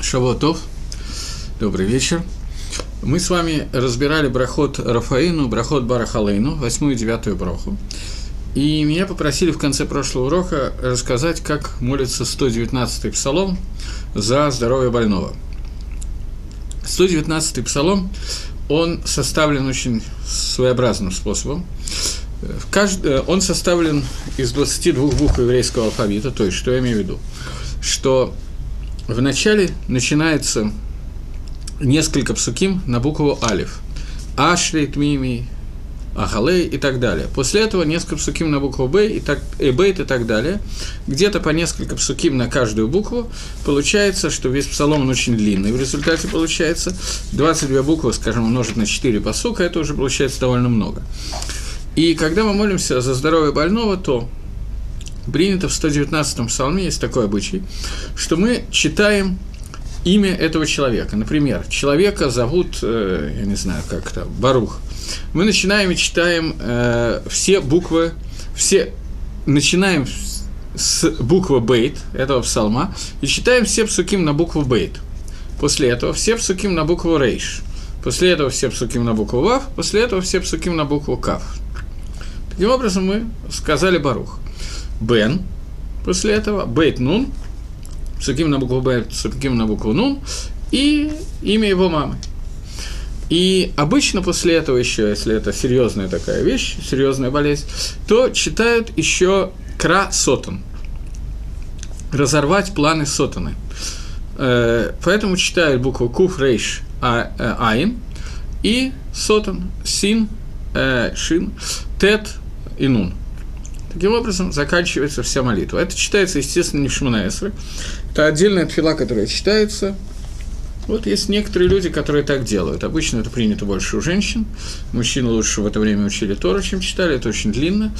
Шавотов, добрый вечер. Мы с вами разбирали брахот Рафаину, брахот Барахалейну, восьмую и девятую браху. И меня попросили в конце прошлого урока рассказать, как молится 119-й псалом за здоровье больного. 119-й псалом, он составлен очень своеобразным способом. Он составлен из 22 букв еврейского алфавита, то есть, что я имею в виду? Что Вначале начинается несколько псуким на букву Алиф. Ашли, Тмими, Ахалей и так далее. После этого несколько псуким на букву Б и, так, и Бейт и так далее. Где-то по несколько псуким на каждую букву. Получается, что весь псалом он очень длинный. В результате получается 22 буквы, скажем, умножить на 4 посука, это уже получается довольно много. И когда мы молимся за здоровье больного, то принято в 119-м псалме, есть такой обычай, что мы читаем имя этого человека. Например, человека зовут, э, я не знаю, как это, Барух. Мы начинаем и читаем э, все буквы, все, начинаем с буквы Бейт, этого псалма, и читаем все псуким на букву Бейт. После этого все псуким на букву Рейш. После этого все псуким на букву Вав, после этого все псуким на букву Кав. Таким образом, мы сказали Барух. Бен, после этого, Бейт Нун, Суким на букву Б, Суким на букву Нун, и имя его мамы. И обычно после этого еще, если это серьезная такая вещь, серьезная болезнь, то читают еще кра сотан. Разорвать планы сотаны. Э, поэтому читают букву куф рейш а, э, айн и сотан, син, э, шин, тет и нун. Таким образом, заканчивается вся молитва. Это читается, естественно, не в Шманаэсре. Это отдельная тфила, которая читается. Вот есть некоторые люди, которые так делают. Обычно это принято больше у женщин. Мужчины лучше в это время учили Тору, чем читали. Это очень длинно.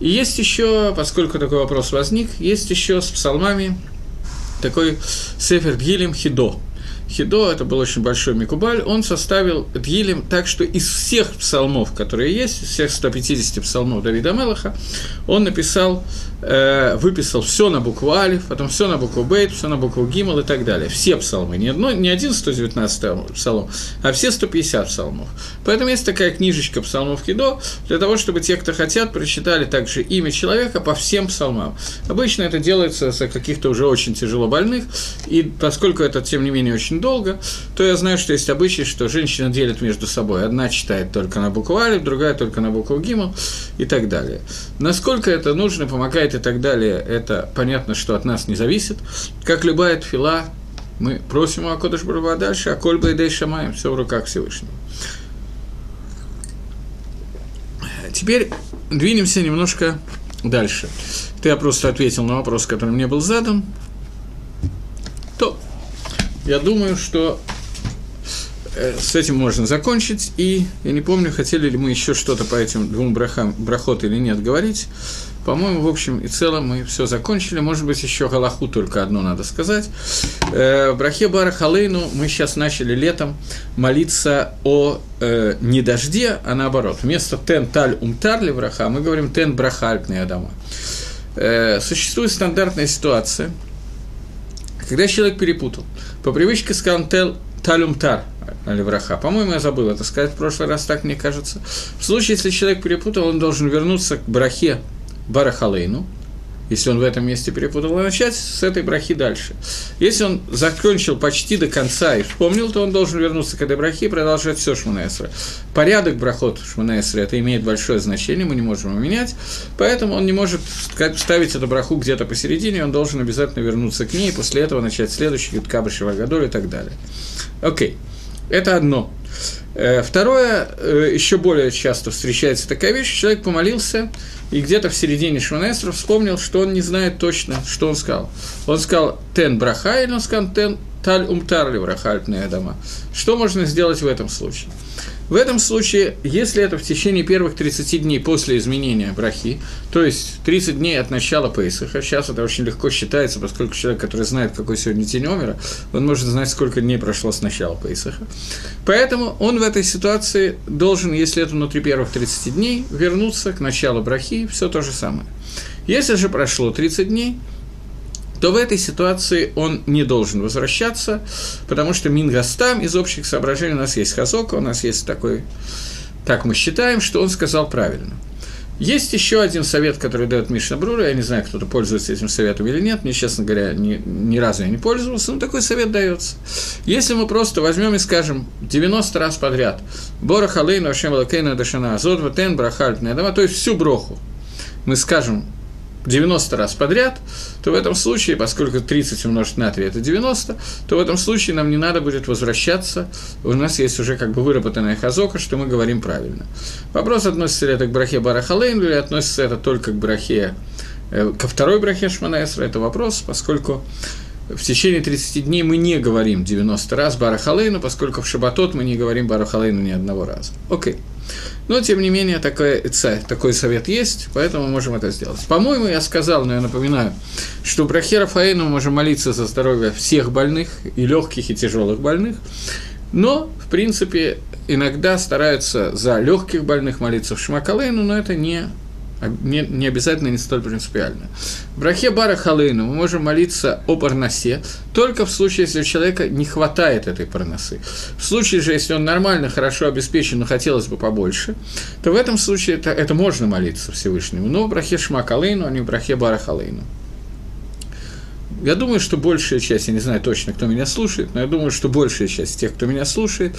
И есть еще, поскольку такой вопрос возник, есть еще с псалмами такой Сефер Дгилем Хидо – Хидо, это был очень большой Микубаль, он составил Дгилем так, что из всех псалмов, которые есть, из всех 150 псалмов Давида Мелаха, он написал, э, выписал все на букву Алиф, потом все на букву Бейт, все на букву Гимал и так далее. Все псалмы, не, одно, не один 119 псалом, а все 150 псалмов. Поэтому есть такая книжечка псалмов Хидо, для того, чтобы те, кто хотят, прочитали также имя человека по всем псалмам. Обычно это делается за каких-то уже очень тяжело больных, и поскольку это, тем не менее, очень долго, то я знаю, что есть обычай, что женщины делят между собой. Одна читает только на букву Алиф, другая только на букву Гимл и так далее. Насколько это нужно, помогает и так далее, это понятно, что от нас не зависит. Как любая тфила, мы просим у Акодыш Барува дальше, а Кольба и Дей Шамаем, все в руках Всевышнего. Теперь двинемся немножко дальше. Ты я просто ответил на вопрос, который мне был задан. То я думаю, что э, с этим можно закончить. И я не помню, хотели ли мы еще что-то по этим двум брахам, брахот или нет говорить. По-моему, в общем и целом мы все закончили. Может быть, еще Галаху только одно надо сказать. Э, в Брахе Бара Халейну мы сейчас начали летом молиться о э, не дожде, а наоборот. Вместо тен таль умтар ли браха мы говорим тен брахальтный адама. Э, существует стандартная ситуация, когда человек перепутал. По привычке сказал тел таль тар, Левраха. По-моему, я забыл это сказать в прошлый раз, так мне кажется. В случае, если человек перепутал, он должен вернуться к брахе Барахалейну, если он в этом месте перепутал, начать с этой брахи дальше. Если он закончил почти до конца и вспомнил, то он должен вернуться к этой брахе и продолжать все Шманаэсра. Порядок брахот Шманаэсра это имеет большое значение, мы не можем его менять, поэтому он не может ставить эту браху где-то посередине, он должен обязательно вернуться к ней, и после этого начать следующий, Юткаба Шивагадоль и так далее. Окей, это одно. Э, второе, э, еще более часто встречается такая вещь, человек помолился, и где-то в середине Шманесра вспомнил, что он не знает точно, что он сказал. Он сказал «тен браха» или он сказал «тен таль умтар ли браха дома». Что можно сделать в этом случае? В этом случае, если это в течение первых 30 дней после изменения брахи, то есть 30 дней от начала Пейсаха, сейчас это очень легко считается, поскольку человек, который знает, какой сегодня день умера, он может знать, сколько дней прошло с начала Пейсаха. Поэтому он в этой ситуации должен, если это внутри первых 30 дней, вернуться к началу брахи, все то же самое. Если же прошло 30 дней, то в этой ситуации он не должен возвращаться, потому что Мингастам из общих соображений у нас есть Хазока, у нас есть такой, так мы считаем, что он сказал правильно. Есть еще один совет, который дает Мишна Брура, я не знаю, кто-то пользуется этим советом или нет, мне, честно говоря, ни, ни разу я не пользовался, но такой совет дается. Если мы просто возьмем и скажем 90 раз подряд «Бора халейну ашем лакейну дашана азот ватен брахальт то есть всю броху, мы скажем 90 раз подряд, то в этом случае, поскольку 30 умножить на 3 – это 90, то в этом случае нам не надо будет возвращаться, у нас есть уже как бы выработанная хазока, что мы говорим правильно. Вопрос, относится ли это к брахе Барахалейн, или относится это только к брахе, э, ко второй брахе Шманаэсра, это вопрос, поскольку в течение 30 дней мы не говорим 90 раз Барахалейну, поскольку в Шабатот мы не говорим Барахалейну ни одного раза. Окей. Но, тем не менее, такой, такой совет есть, поэтому мы можем это сделать. По-моему, я сказал, но я напоминаю, что про Херафаэну мы можем молиться за здоровье всех больных, и легких, и тяжелых больных, но, в принципе, иногда стараются за легких больных молиться в Шмакалейну, но это не не, не обязательно не столь принципиально. В брахе Бара Халейну мы можем молиться о парносе только в случае, если у человека не хватает этой парносы. В случае же, если он нормально, хорошо обеспечен, но хотелось бы побольше, то в этом случае это, это можно молиться Всевышнему. Но в брахе Шма Халейну, а не в брахе Бара Халейну. Я думаю, что большая часть, я не знаю точно, кто меня слушает, но я думаю, что большая часть тех, кто меня слушает,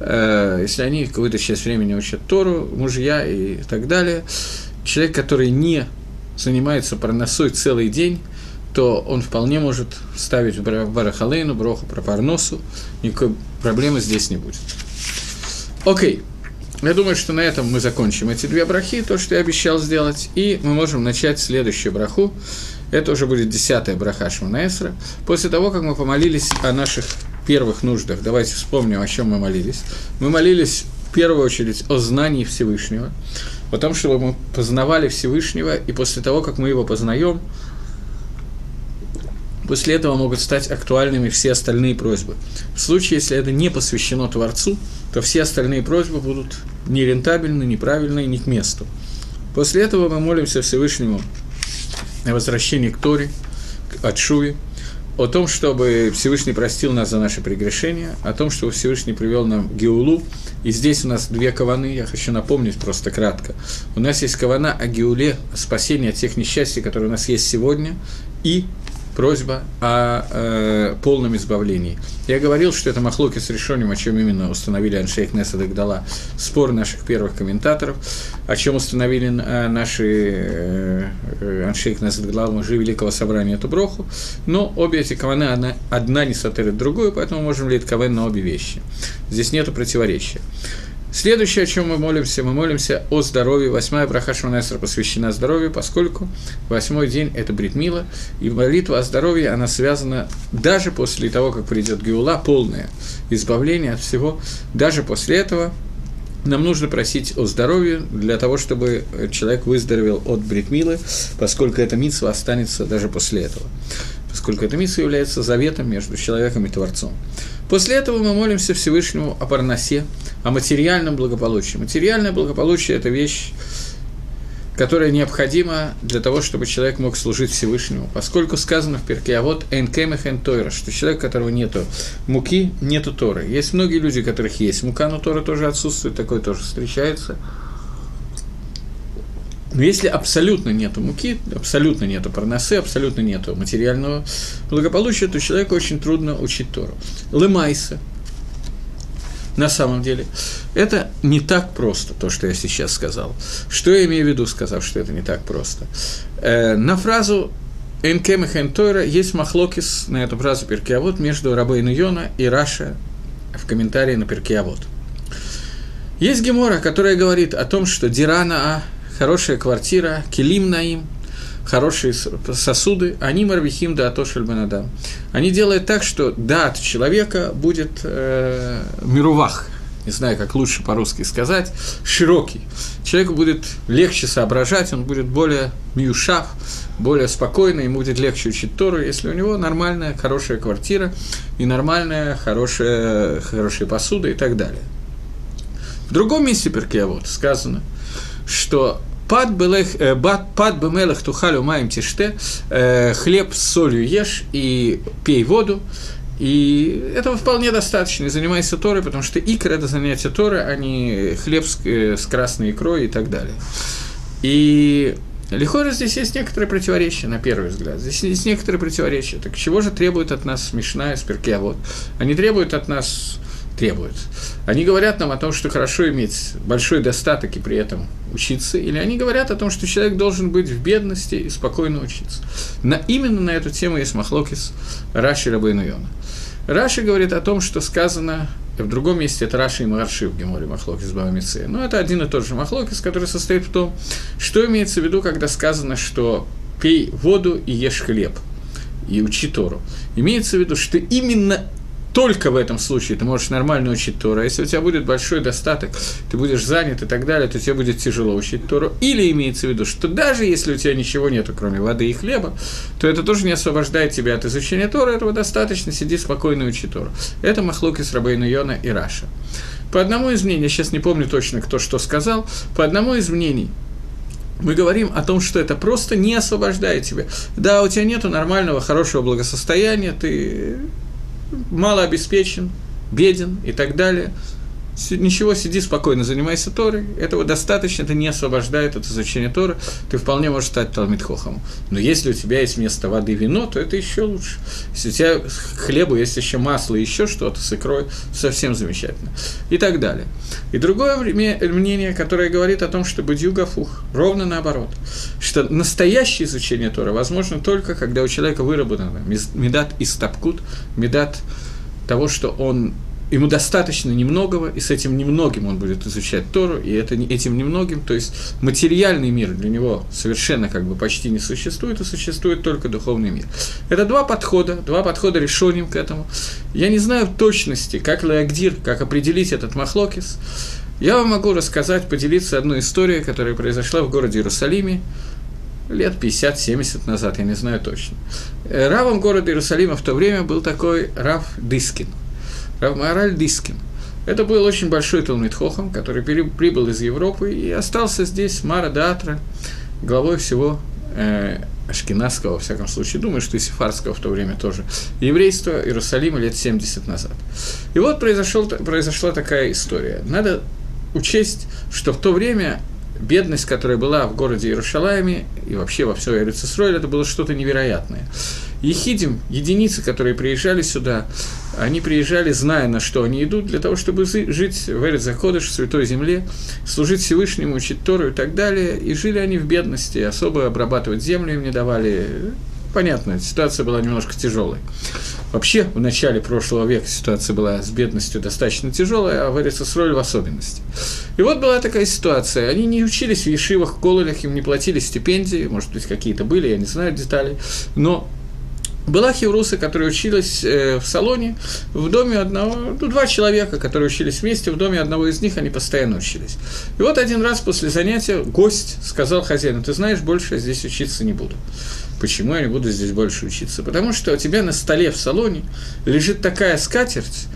э, если они какую-то часть времени учат Тору, мужья и так далее, человек, который не занимается парносой целый день, то он вполне может ставить барахалейну, броху про парносу, никакой проблемы здесь не будет. Окей. Я думаю, что на этом мы закончим эти две брахи, то, что я обещал сделать, и мы можем начать следующую браху. Это уже будет десятая браха Шманаэсра. После того, как мы помолились о наших первых нуждах, давайте вспомним, о чем мы молились. Мы молились в первую очередь о знании Всевышнего о том, чтобы мы познавали Всевышнего, и после того, как мы его познаем, после этого могут стать актуальными все остальные просьбы. В случае, если это не посвящено Творцу, то все остальные просьбы будут нерентабельны, неправильны, не к месту. После этого мы молимся Всевышнему о возвращении к Торе, от Шуви, о том, чтобы Всевышний простил нас за наши прегрешения, о том, чтобы Всевышний привел нам Геулу. И здесь у нас две каваны, я хочу напомнить просто кратко. У нас есть кавана о Геуле, спасение от тех несчастий, которые у нас есть сегодня, и просьба о э, полном избавлении. Я говорил, что это махлоки с решением, о чем именно установили Аншейх Несад Дала, спор наших первых комментаторов, о чем установили э, наши э, э Аншейх Несад Дала, мужи Великого Собрания эту броху, но обе эти каваны, одна, одна не сотерит другую, поэтому можем лить кавен на обе вещи. Здесь нет противоречия. Следующее, о чем мы молимся, мы молимся о здоровье. Восьмая браха Шманесра посвящена здоровью, поскольку восьмой день – это Бритмила, и молитва о здоровье, она связана даже после того, как придет Геула, полное избавление от всего, даже после этого нам нужно просить о здоровье для того, чтобы человек выздоровел от бритмилы, поскольку эта митсва останется даже после этого, поскольку эта митсва является заветом между человеком и Творцом. После этого мы молимся Всевышнему о парносе, о материальном благополучии. Материальное благополучие – это вещь, которая необходима для того, чтобы человек мог служить Всевышнему. Поскольку сказано в перке, а вот «энкемех эн тойра», что человек, у которого нету муки, нету Торы. Есть многие люди, у которых есть мука, но Тора тоже отсутствует, такое тоже встречается – но если абсолютно нету муки, абсолютно нету парносы, абсолютно нету материального благополучия, то человеку очень трудно учить Тору. Лемайса, на самом деле, это не так просто, то, что я сейчас сказал. Что я имею в виду, сказав, что это не так просто? Э, на фразу «Энкем и Хентойра» есть махлокис на эту фразу Перкиавод между Рабейну Йона и Раша в комментарии на Перкиавод. Есть Гемора, которая говорит о том, что Дирана А хорошая квартира, килим наим, хорошие сосуды, они марвихим да атошель бенадам. Они делают так, что дат человека будет э, мирувах, не знаю, как лучше по-русски сказать, широкий. Человеку будет легче соображать, он будет более миюшав, более спокойно, ему будет легче учить Тору, если у него нормальная, хорошая квартира и нормальная, хорошая, хорошая посуда и так далее. В другом месте Перкея вот сказано – что Пад бемелах тухалю маем тиште, хлеб с солью ешь и пей воду, и этого вполне достаточно, и занимайся Торой, потому что икр – это занятие Торы, а не хлеб с, э, с красной икрой и так далее. И Лихора здесь есть некоторые противоречия, на первый взгляд. Здесь есть некоторые противоречия. Так чего же требует от нас смешная спиркия? Вот. Они требуют от нас требуют. Они говорят нам о том, что хорошо иметь большой достаток и при этом учиться, или они говорят о том, что человек должен быть в бедности и спокойно учиться. На, именно на эту тему есть Махлокис Раши Рабейну Йона. Раши говорит о том, что сказано в другом месте, это Раши и Марши в Геморе Махлокис Бамице. Но это один и тот же Махлокис, который состоит в том, что имеется в виду, когда сказано, что пей воду и ешь хлеб и учи Тору. Имеется в виду, что именно только в этом случае ты можешь нормально учить Тору. А если у тебя будет большой достаток, ты будешь занят и так далее, то тебе будет тяжело учить Тору. Или имеется в виду, что даже если у тебя ничего нету, кроме воды и хлеба, то это тоже не освобождает тебя от изучения Тора, этого достаточно, сиди спокойно и учи Тору. Это Махлоки с Рабейну Йона и Раша. По одному из мнений, сейчас не помню точно, кто что сказал, по одному из мнений, мы говорим о том, что это просто не освобождает тебя. Да, у тебя нет нормального, хорошего благосостояния, ты мало обеспечен, беден и так далее. Ничего, сиди спокойно, занимайся Торой. Этого достаточно, это не освобождает от изучения Торы. Ты вполне можешь стать Талмитхохом. Но если у тебя есть вместо воды вино, то это еще лучше. Если у тебя хлебу есть еще масло и еще что-то с икрой, совсем замечательно. И так далее. И другое мнение, которое говорит о том, что Бадьюгафух, ровно наоборот. Что настоящее изучение Тора возможно только, когда у человека выработано медат и стапкут, медат того, что он ему достаточно немногого, и с этим немногим он будет изучать Тору, и это, этим немногим, то есть материальный мир для него совершенно как бы почти не существует, и существует только духовный мир. Это два подхода, два подхода решением к этому. Я не знаю в точности, как להגדיר, как определить этот מחלוקת. Я вам могу рассказать, поделиться одной историей, которая произошла в городе Иерусалиме, лет 50-70 назад, я не знаю точно. Э, равом города Иерусалима в то время был такой Рав Дискин – Рав Маариль Дискин. Это был очень большой Талмит Хохам, который прибыл из Европы и остался здесь, Мара Датра, главой всего э, Ашкенадского, во всяком случае, думаю, что и Сефарского в то время тоже, еврейства Иерусалима лет 70 назад. И вот произошел, произошла такая история. Надо учесть, что в то время бедность, которая была в городе Иерушалайме и вообще во всей Иерусалиме, это было что-то невероятное. Ехидим, единицы, которые приезжали сюда, они приезжали, зная, на что они идут, для того, чтобы жить в Эрцзаходыш, в Святой Земле, служить Всевышнему, учить Тору и так далее. И жили они в бедности, особо обрабатывать землю им не давали. Понятно, ситуация была немножко тяжелой. Вообще, в начале прошлого века ситуация была с бедностью достаточно тяжелая, а в Эрицесроле в особенности. И вот была такая ситуация. Они не учились в ешивах, кололях, им не платили стипендии, может быть, какие-то были, я не знаю деталей, но была хевруса, которая училась э, в салоне, в доме одного, ну, два человека, которые учились вместе, в доме одного из них они постоянно учились. И вот один раз после занятия гость сказал хозяину, ты знаешь, больше я здесь учиться не буду. Почему я не буду здесь больше учиться? Потому что у тебя на столе в салоне лежит такая скатерть,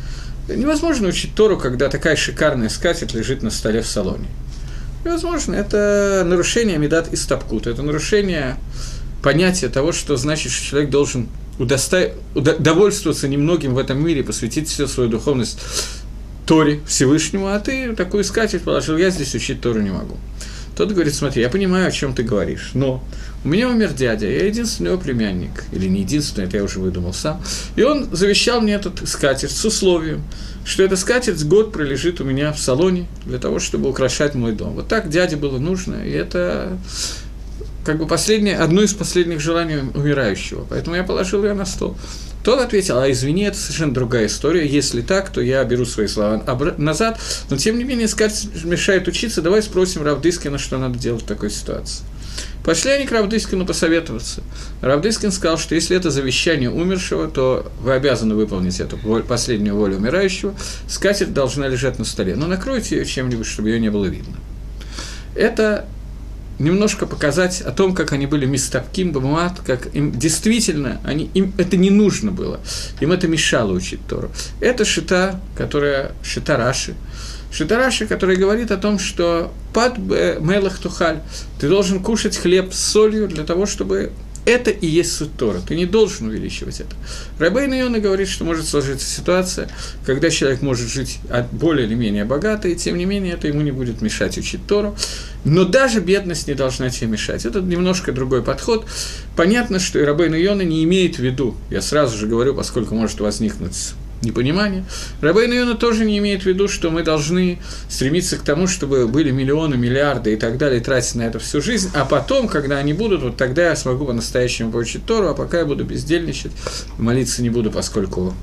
невозможно учить Тору, когда такая шикарная скатерть лежит на столе в салоне. Невозможно, это нарушение Медат и Стапкут, это нарушение понятия того, что значит, что человек должен удоста... удовольствоваться немногим в этом мире, посвятить всю свою духовность Торе Всевышнему, а ты такую искатель положил, я здесь учить Тору не могу. Тот говорит, смотри, я понимаю, о чем ты говоришь, но у меня умер дядя, я единственный его племянник, или не единственный, это я уже выдумал сам, и он завещал мне этот скатерть с условием, что эта скатерть год пролежит у меня в салоне для того, чтобы украшать мой дом. Вот так дяде было нужно, и это как бы последнее, одно из последних желаний умирающего. Поэтому я положил ее на стол. Тот ответил, а извини, это совершенно другая история. Если так, то я беру свои слова назад. Но, тем не менее, сказать мешает учиться. Давай спросим Равдыскина, что надо делать в такой ситуации. Пошли они к Равдыскину посоветоваться. Равдыскин сказал, что если это завещание умершего, то вы обязаны выполнить эту последнюю волю умирающего. Скатерть должна лежать на столе. Но накройте ее чем-нибудь, чтобы ее не было видно. Это немножко показать о том, как они были мистапким, бамуат, как им действительно, они, им это не нужно было, им это мешало учить Тору. Это шита, которая шита Раши, Шитараши, который говорит о том, что под мелах тухаль, ты должен кушать хлеб с солью для того, чтобы это и есть суть Тора. Ты не должен увеличивать это. Рабейн Йона говорит, что может сложиться ситуация, когда человек может жить более или менее богато, и тем не менее это ему не будет мешать учить Тору. Но даже бедность не должна тебе мешать. Это немножко другой подход. Понятно, что и Рабейн Йона не имеет в виду, я сразу же говорю, поскольку может возникнуть непонимание. Рабейн Йона тоже не имеет в виду, что мы должны стремиться к тому, чтобы были миллионы, миллиарды и так далее, тратить на это всю жизнь, а потом, когда они будут, вот тогда я смогу по-настоящему получить Тору, а пока я буду бездельничать, молиться не буду, поскольку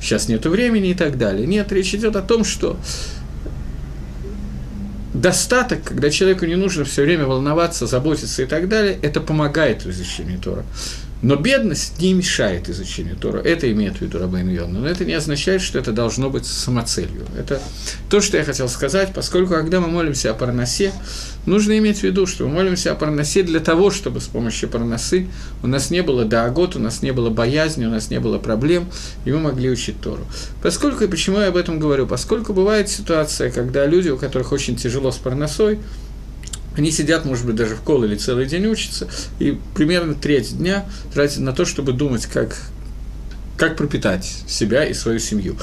сейчас нет времени и так далее. Нет, речь идет о том, что достаток, когда человеку не нужно все время волноваться, заботиться и так далее, это помогает в изучении Тора. Но бедность не мешает изучению Тора. Это имеет в виду Рабейн Йонна. Но это не означает, что это должно быть самоцелью. Это то, что я хотел сказать, поскольку, когда мы молимся о Парнасе, нужно иметь в виду, что мы молимся о Парнасе для того, чтобы с помощью Парнасы у нас не было даагот, у нас не было боязни, у нас не было проблем, и мы могли учить Тору. Поскольку, и почему я об этом говорю? Поскольку бывает ситуация, когда люди, у которых очень тяжело с Парнасой, они сидят, может быть, даже в кол или целый день учатся, и примерно треть дня тратят на то, чтобы думать, как, как пропитать себя и свою семью.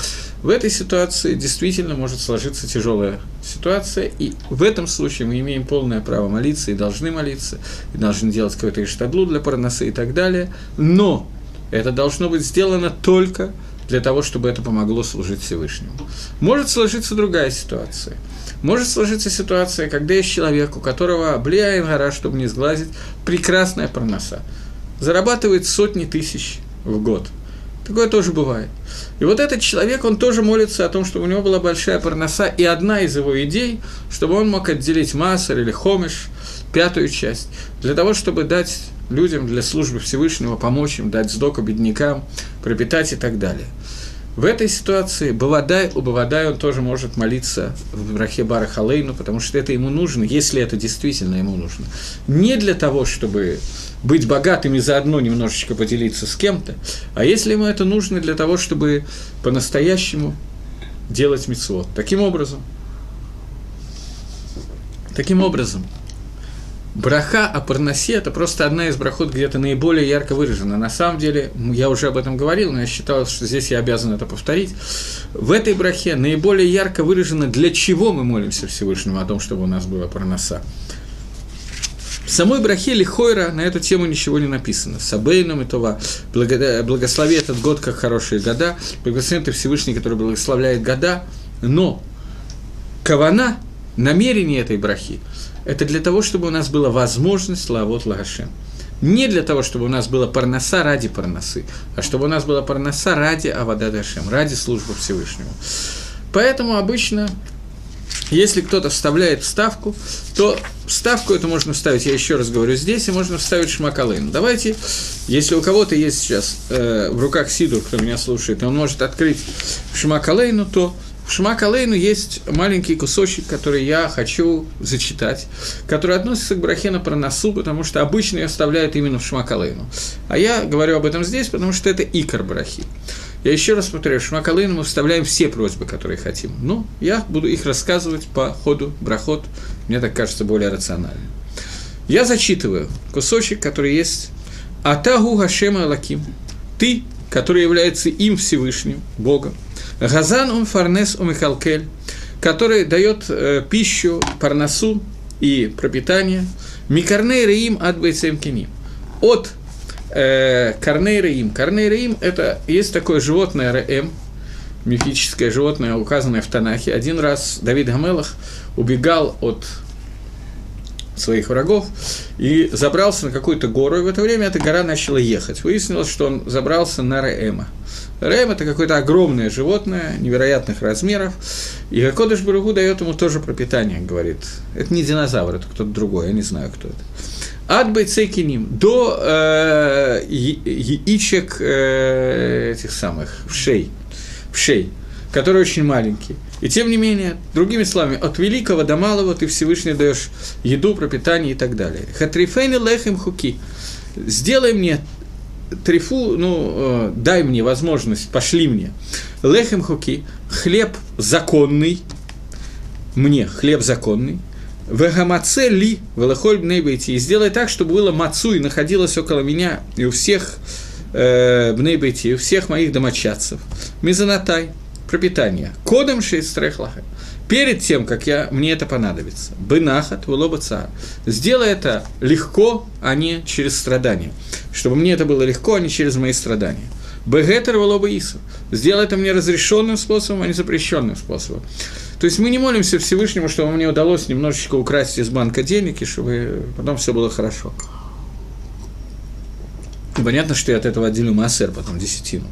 В этой ситуации действительно может сложиться тяжелая ситуация, и в этом случае мы имеем полное право молиться и должны молиться, и должны делать какой-то иштадлу для парносы и так далее, но это должно быть сделано только для того, чтобы это помогло служить Всевышнему. Может сложиться другая ситуация – может сложиться ситуация, когда есть человек, у которого блияет гора, чтобы не сглазить, прекрасная проноса. Зарабатывает сотни тысяч в год. Такое тоже бывает. И вот этот человек, он тоже молится о том, чтобы у него была большая парноса, и одна из его идей, чтобы он мог отделить Массер или Хомиш, пятую часть, для того, чтобы дать людям для службы Всевышнего, помочь им, дать сдоку беднякам, пропитать и так далее – в этой ситуации Бавадай, у Бавадай он тоже может молиться в Брахе Бара Халейну, потому что это ему нужно, если это действительно ему нужно. Не для того, чтобы быть богатым и заодно немножечко поделиться с кем-то, а если ему это нужно для того, чтобы по-настоящему делать мецвод. Таким образом, таким образом, Браха о парносе – это просто одна из брахот где-то наиболее ярко выражена. На самом деле, я уже об этом говорил, но я считал, что здесь я обязан это повторить. В этой брахе наиболее ярко выражено, для чего мы молимся Всевышнему о том, чтобы у нас была парноса. В самой брахе Лихойра на эту тему ничего не написано. Сабейном и Това. Благослови этот год, как хорошие года. Благослови ты Всевышний, который благословляет года. Но Кавана, намерение этой брахи – это для того, чтобы у нас была возможность лавот лагашем. Не для того, чтобы у нас была парноса ради парносы, а чтобы у нас была парноса ради Авада Дашем, ради службы Всевышнему. Поэтому обычно, если кто-то вставляет вставку, то вставку это можно вставить, я еще раз говорю, здесь, и можно вставить шмакалейн. Давайте, если у кого-то есть сейчас э, в руках сидур, кто меня слушает, он может открыть шмакалейну, то в Шма Калейну есть маленький кусочек, который я хочу зачитать, который относится к брахе на проносу, потому что обычно ее оставляют именно в Шма Калейну. А я говорю об этом здесь, потому что это икор брахи. Я еще раз повторяю, в Шма Калейну мы вставляем все просьбы, которые хотим. Но я буду их рассказывать по ходу брахот, мне так кажется, более рационально. Я зачитываю кусочек, который есть «Атагу Гашема Лаким» – «Ты, который является им Всевышним, Богом, Газан он фарнес у Михалкель, который дает э, пищу, парносу и пропитание. Микарней Раим от Бейцем. От э, Карней Раим. Карней Раим – это есть такое животное Раэм, мифическое животное, указанное в Танахе. Один раз Давид Гамелах убегал от своих врагов и забрался на какую-то гору, и в это время эта гора начала ехать. Выяснилось, что он забрался на Раэма – Рэм – это какое-то огромное животное, невероятных размеров, и Кодыш Баругу дает ему тоже пропитание, говорит. Это не динозавр, это кто-то другой, я не знаю, кто это. От Байцейкиним до э, яичек э, этих самых, вшей, вшей, который очень маленький. И тем не менее, другими словами, от великого до малого ты Всевышний даешь еду, пропитание и так далее. Хатрифейны лехем хуки. Сделай мне трифу, ну, э, дай мне возможность, пошли мне. Лехем хуки, хлеб законный, мне хлеб законный, Вегамаце ли велахоль бнейбейти. И сделай так, чтобы было мацу и находилось около меня и у всех э, бнейбейти, и у всех моих домочадцев. Мизанатай, пропитание. Кодом шейстрехлаха. Перед тем, как я, мне это понадобится. Бынахат, вулоба Сделай это легко, а не через страдания. Чтобы мне это было легко, а не через мои страдания. Бегетер вулоба Ису. Сделай это мне разрешенным способом, а не запрещенным способом. То есть мы не молимся Всевышнему, чтобы мне удалось немножечко украсть из банка денег, и чтобы потом все было хорошо. И понятно, что я от этого отделю массер, потом десятину.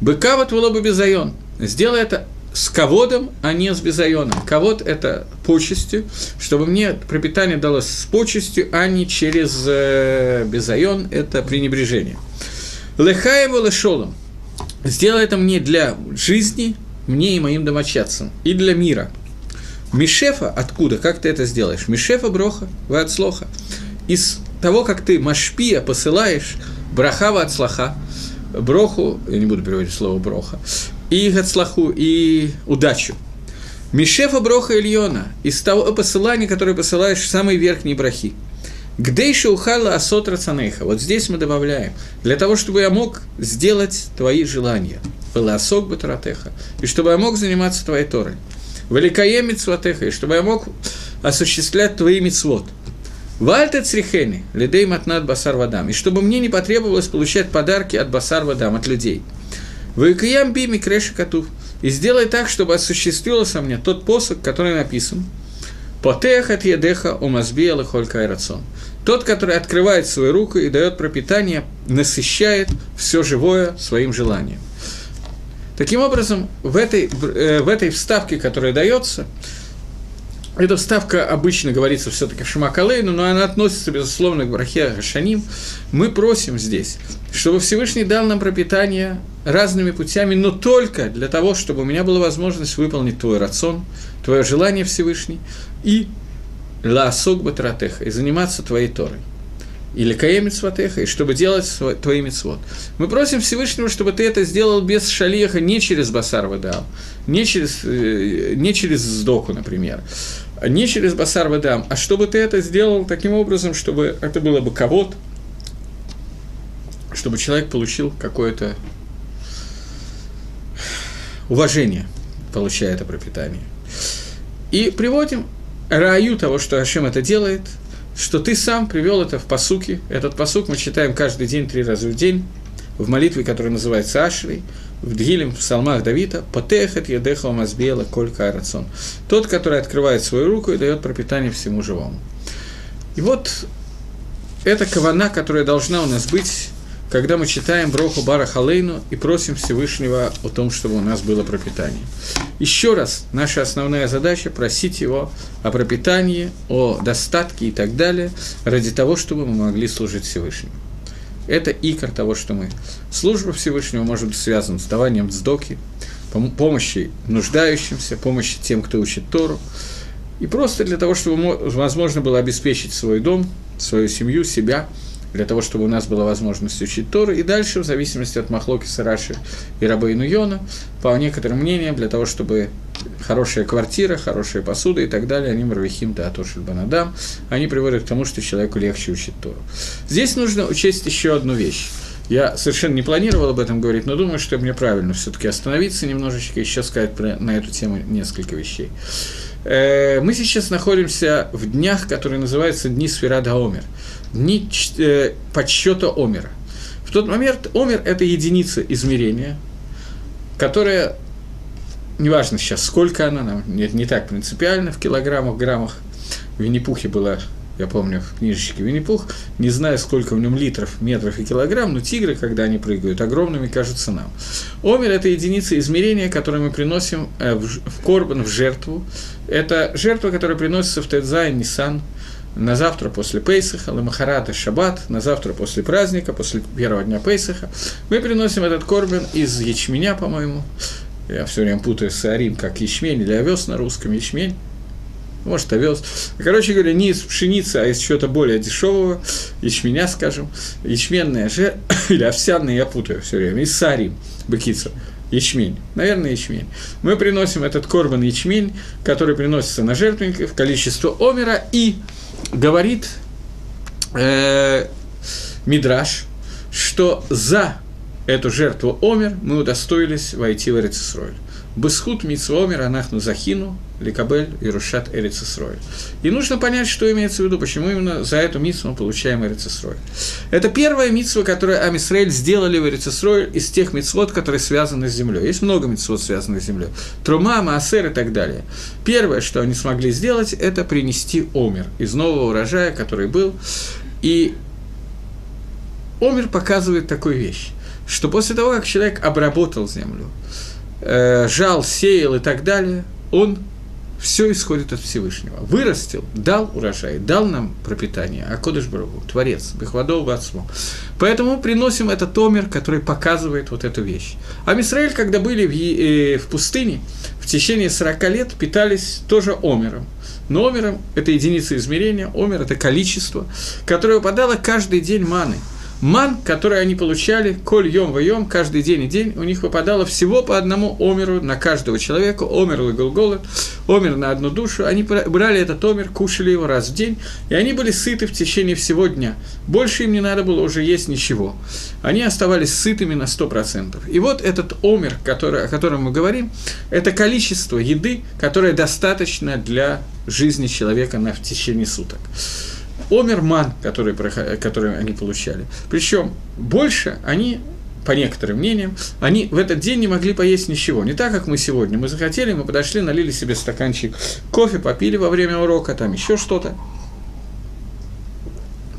Быка вот было бы безайон. Сделай это с ководом, а не с безайоном. Ковод – это почестью, чтобы мне пропитание далось с почестью, а не через э, безайон – это пренебрежение. Лехаеву лешолом. Сделай это мне для жизни, мне и моим домочадцам, и для мира. Мишефа откуда? Как ты это сделаешь? Мишефа броха, вы от слоха. Из того, как ты машпия посылаешь, брахава от слаха, броху, я не буду переводить слово броха, и гацлаху, и удачу. Мишефа броха Ильона, из того посылания, которое посылаешь в самые верхние брахи. Гдейша ухала асот рацанейха. Вот здесь мы добавляем. Для того, чтобы я мог сделать твои желания. Была осок батаратеха. И чтобы я мог заниматься твоей Торой. Великое митцватеха. И чтобы я мог осуществлять твои мицвод. Вальта црихени, лидей матнат басар вадам. И чтобы мне не потребовалось получать подарки от басар вадам, от людей. Выкаям би микреши котув. И сделай так, чтобы осуществился мне тот посох, который написан. Потех от едеха умазбиела холь рацион. Тот, который открывает свою руку и дает пропитание, насыщает все живое своим желанием. Таким образом, в этой, э, в этой вставке, которая дается, эта вставка обычно говорится все-таки в Шамакалейну, но она относится, безусловно, к Брахе Гашаним. Мы просим здесь, чтобы Всевышний дал нам пропитание разными путями, но только для того, чтобы у меня была возможность выполнить твой рацион, твое желание Всевышний, и лаосок батратеха, и заниматься твоей Торой или каемец ватеха, и чтобы делать твои мецвод. Мы просим Всевышнего, чтобы ты это сделал без шалиеха, не через басар вадам, не через, э, не через сдоку, например, не через басар вадам, а чтобы ты это сделал таким образом, чтобы это было бы кого чтобы человек получил какое-то уважение, получая это пропитание. И приводим раю того, что Ашем это делает – что ты сам привел это в посуке. Этот посук мы читаем каждый день, три раза в день, в молитве, которая называется Ашрей, в Дгилем, в псалмах Давида, «Потехет едеха мазбела колька арацон». Тот, который открывает свою руку и дает пропитание всему живому. И вот эта кавана, которая должна у нас быть когда мы читаем Броху Бара Халейну и просим Всевышнего о том, чтобы у нас было пропитание. Еще раз, наша основная задача – просить его о пропитании, о достатке и так далее, ради того, чтобы мы могли служить Всевышнему. Это икор того, что мы. Служба Всевышнего может быть связана с даванием сдоки, помощи нуждающимся, помощи тем, кто учит Тору, и просто для того, чтобы возможно было обеспечить свой дом, свою семью, себя – для того, чтобы у нас была возможность учить Тору, и дальше, в зависимости от Махлоки Сараши и Рабейну Йона, по некоторым мнениям, для того, чтобы хорошая квартира, хорошая посуда и так далее, они мравихим да банадам, они приводят к тому, что человеку легче учить Тору. Здесь нужно учесть еще одну вещь. Я совершенно не планировал об этом говорить, но думаю, что мне правильно все-таки остановиться немножечко и еще сказать про, на эту тему несколько вещей. Э, мы сейчас находимся в днях, которые называются Дни Сферада Омер дни э, подсчета Омера. В тот момент Омер – это единица измерения, которая, неважно сейчас, сколько она, нам не, не так принципиально, в килограммах, граммах, в Винни-Пухе была я помню в книжечке Винни-Пух, не знаю, сколько в нем литров, метров и килограмм, но тигры, когда они прыгают, огромными кажутся нам. Омер – это единица измерения, которую мы приносим э, в, Корбан, в жертву. Это жертва, которая приносится в Тедзай, Нисан, на завтра после Пейсаха, Ламахарата Шаббат, на завтра после праздника, после первого дня Пейсаха, мы приносим этот корбан из ячменя, по-моему. Я все время путаю с арим, как ячмень или овес на русском, ячмень. Может, овес. Короче говоря, не из пшеницы, а из чего-то более дешевого, ячменя, скажем, ячменная же, или овсяная, я путаю все время, из сарим, быкица. ячмень, наверное, ячмень. Мы приносим этот корбан ячмень, который приносится на жертвенники в количество омера, и говорит э, Мидраш, что за эту жертву омер мы удостоились войти в Эрицисройль. Бесхут митсвомер анахну захину, ликабель и рушат эрицисрой. И нужно понять, что имеется в виду, почему именно за эту митсву мы получаем эрицисрой. Это первая митсва, которую Амисраэль сделали в эрицисрой из тех митсвот, которые связаны с землей. Есть много митсвот, связанных с землей. Трума, Маасер и так далее. Первое, что они смогли сделать, это принести омер из нового урожая, который был. И омер показывает такую вещь, что после того, как человек обработал землю, э, жал, сеял и так далее, он все исходит от Всевышнего. Вырастил, дал урожай, дал нам пропитание, а Кодыш Барагу, Творец, Бехвадов Бацмо. Поэтому приносим этот омер, который показывает вот эту вещь. А Мисраэль, когда были в, э, в пустыне, в течение 40 лет питались тоже омером. Но омером – это единица измерения, омер – это количество, которое выпадало каждый день маны – Ман, который они получали, коль йом воем, каждый день и день, у них выпадало всего по одному омеру на каждого человека, омер и голголот, омер на одну душу. Они брали этот омер, кушали его раз в день, и они были сыты в течение всего дня. Больше им не надо было уже есть ничего. Они оставались сытыми на 100%. И вот этот омер, который, о котором мы говорим, это количество еды, которое достаточно для жизни человека на, в течение суток. Омерман, который, который они получали. Причем больше они по некоторым мнениям, они в этот день не могли поесть ничего. Не так, как мы сегодня. Мы захотели, мы подошли, налили себе стаканчик кофе, попили во время урока, там еще что-то.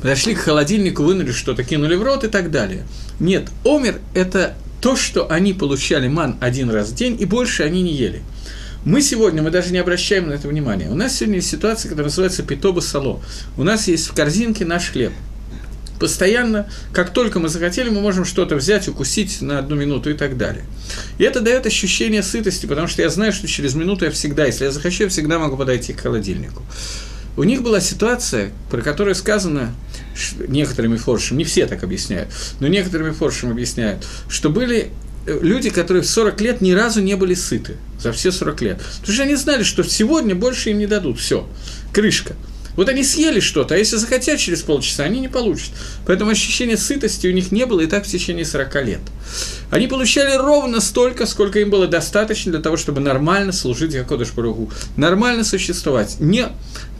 Подошли к холодильнику, вынули что-то, кинули в рот и так далее. Нет, омер – это то, что они получали ман один раз в день, и больше они не ели – мы сегодня, мы даже не обращаем на это внимания. У нас сегодня есть ситуация, которая называется питоба сало. У нас есть в корзинке наш хлеб. Постоянно, как только мы захотели, мы можем что-то взять, укусить на одну минуту и так далее. И это дает ощущение сытости, потому что я знаю, что через минуту я всегда, если я захочу, я всегда могу подойти к холодильнику. У них была ситуация, про которую сказано некоторыми форшами, не все так объясняют, но некоторыми форшами объясняют, что были люди, которые в 40 лет ни разу не были сыты, за все 40 лет. Потому что они знали, что сегодня больше им не дадут, все, крышка. Вот они съели что-то, а если захотят через полчаса, они не получат. Поэтому ощущения сытости у них не было и так в течение 40 лет. Они получали ровно столько, сколько им было достаточно для того, чтобы нормально служить Якодыш Паругу, нормально существовать, не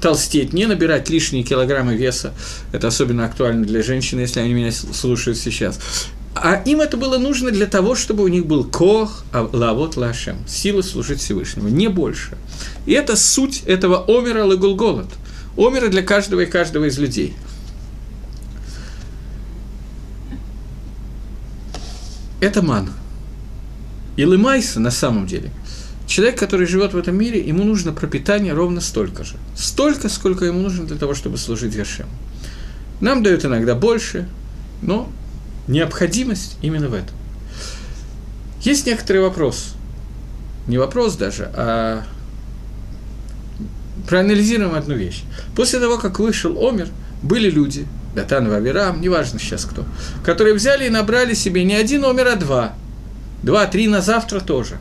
толстеть, не набирать лишние килограммы веса. Это особенно актуально для женщин, если они меня слушают сейчас. А им это было нужно для того, чтобы у них был кох, а лавот лашем, сила служить Всевышнему, не больше. И это суть этого омера лагулголот, омера для каждого и каждого из людей. Это ман. И лымайса на самом деле. Человек, который живет в этом мире, ему нужно пропитание ровно столько же. Столько, сколько ему нужно для того, чтобы служить Гашем. Нам дают иногда больше, но Необходимость именно в этом. Есть некоторый вопрос. Не вопрос даже, а проанализируем одну вещь. После того, как вышел Омер, были люди, Датан Вавирам, неважно сейчас кто, которые взяли и набрали себе не один Омер, а два. Два-три на завтра тоже.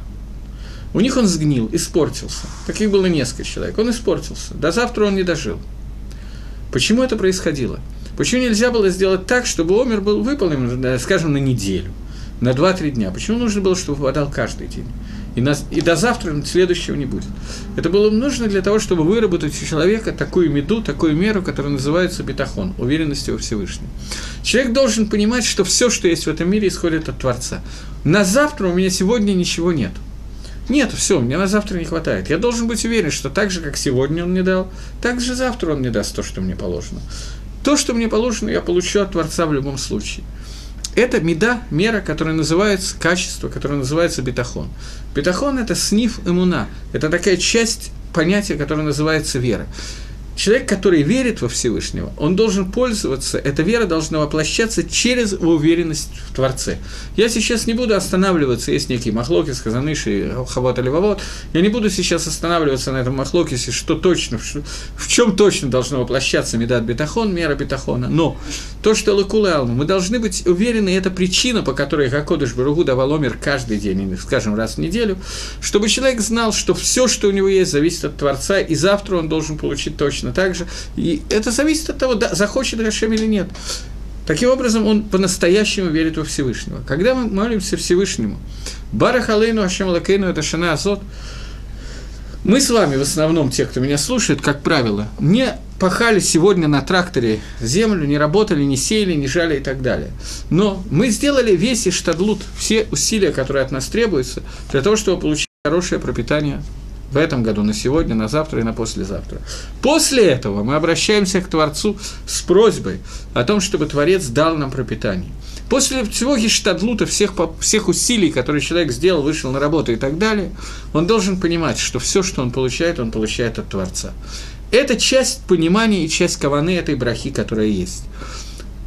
У них он сгнил, испортился. Таких было несколько человек. Он испортился. До завтра он не дожил. Почему это происходило? Почему нельзя было сделать так, чтобы омер был выполнен, скажем, на неделю, на 2-3 дня? Почему нужно было, чтобы выпадал каждый день? И, на, и до завтра следующего не будет. Это было нужно для того, чтобы выработать у человека такую меду, такую меру, которая называется бетахон, уверенность во Всевышнем. Человек должен понимать, что все, что есть в этом мире, исходит от Творца. На завтра у меня сегодня ничего нет. Нет, все, мне на завтра не хватает. Я должен быть уверен, что так же, как сегодня он мне дал, так же завтра он мне даст то, что мне положено. То, что мне положено, я получу от Творца в любом случае. Это меда, мера, которая называется качество, которое называется бетахон. Бетахон – это сниф эмуна, это такая часть понятия, которая называется вера. Человек, который верит во Всевышнего, он должен пользоваться, эта вера должна воплощаться через уверенность в Творце. Я сейчас не буду останавливаться, есть некий махлокис, хазаныши, хавот или вавот, я не буду сейчас останавливаться на этом махлокисе, что точно, в чем точно должно воплощаться медат бетахон, мера бетахона, но то, что лакулы алма, мы должны быть уверены, это причина, по которой Гакодыш Баругу давал омер каждый день, скажем, раз в неделю, чтобы человек знал, что все, что у него есть, зависит от Творца, и завтра он должен получить точно точно так же. И это зависит от того, да, захочет Рашем или нет. Таким образом, он по-настоящему верит во Всевышнего. Когда мы молимся Всевышнему, Барах Алейну Ашем Лакейну, это Шана Азот, мы с вами, в основном, те, кто меня слушает, как правило, не пахали сегодня на тракторе землю, не работали, не сеяли, не жали и так далее. Но мы сделали весь Иштадлут, все усилия, которые от нас требуются, для того, чтобы получить хорошее пропитание в этом году, на сегодня, на завтра и на послезавтра. После этого мы обращаемся к Творцу с просьбой о том, чтобы Творец дал нам пропитание. После всего гештадлута, всех, всех усилий, которые человек сделал, вышел на работу и так далее, он должен понимать, что все, что он получает, он получает от Творца. Это часть понимания и часть каваны этой брахи, которая есть.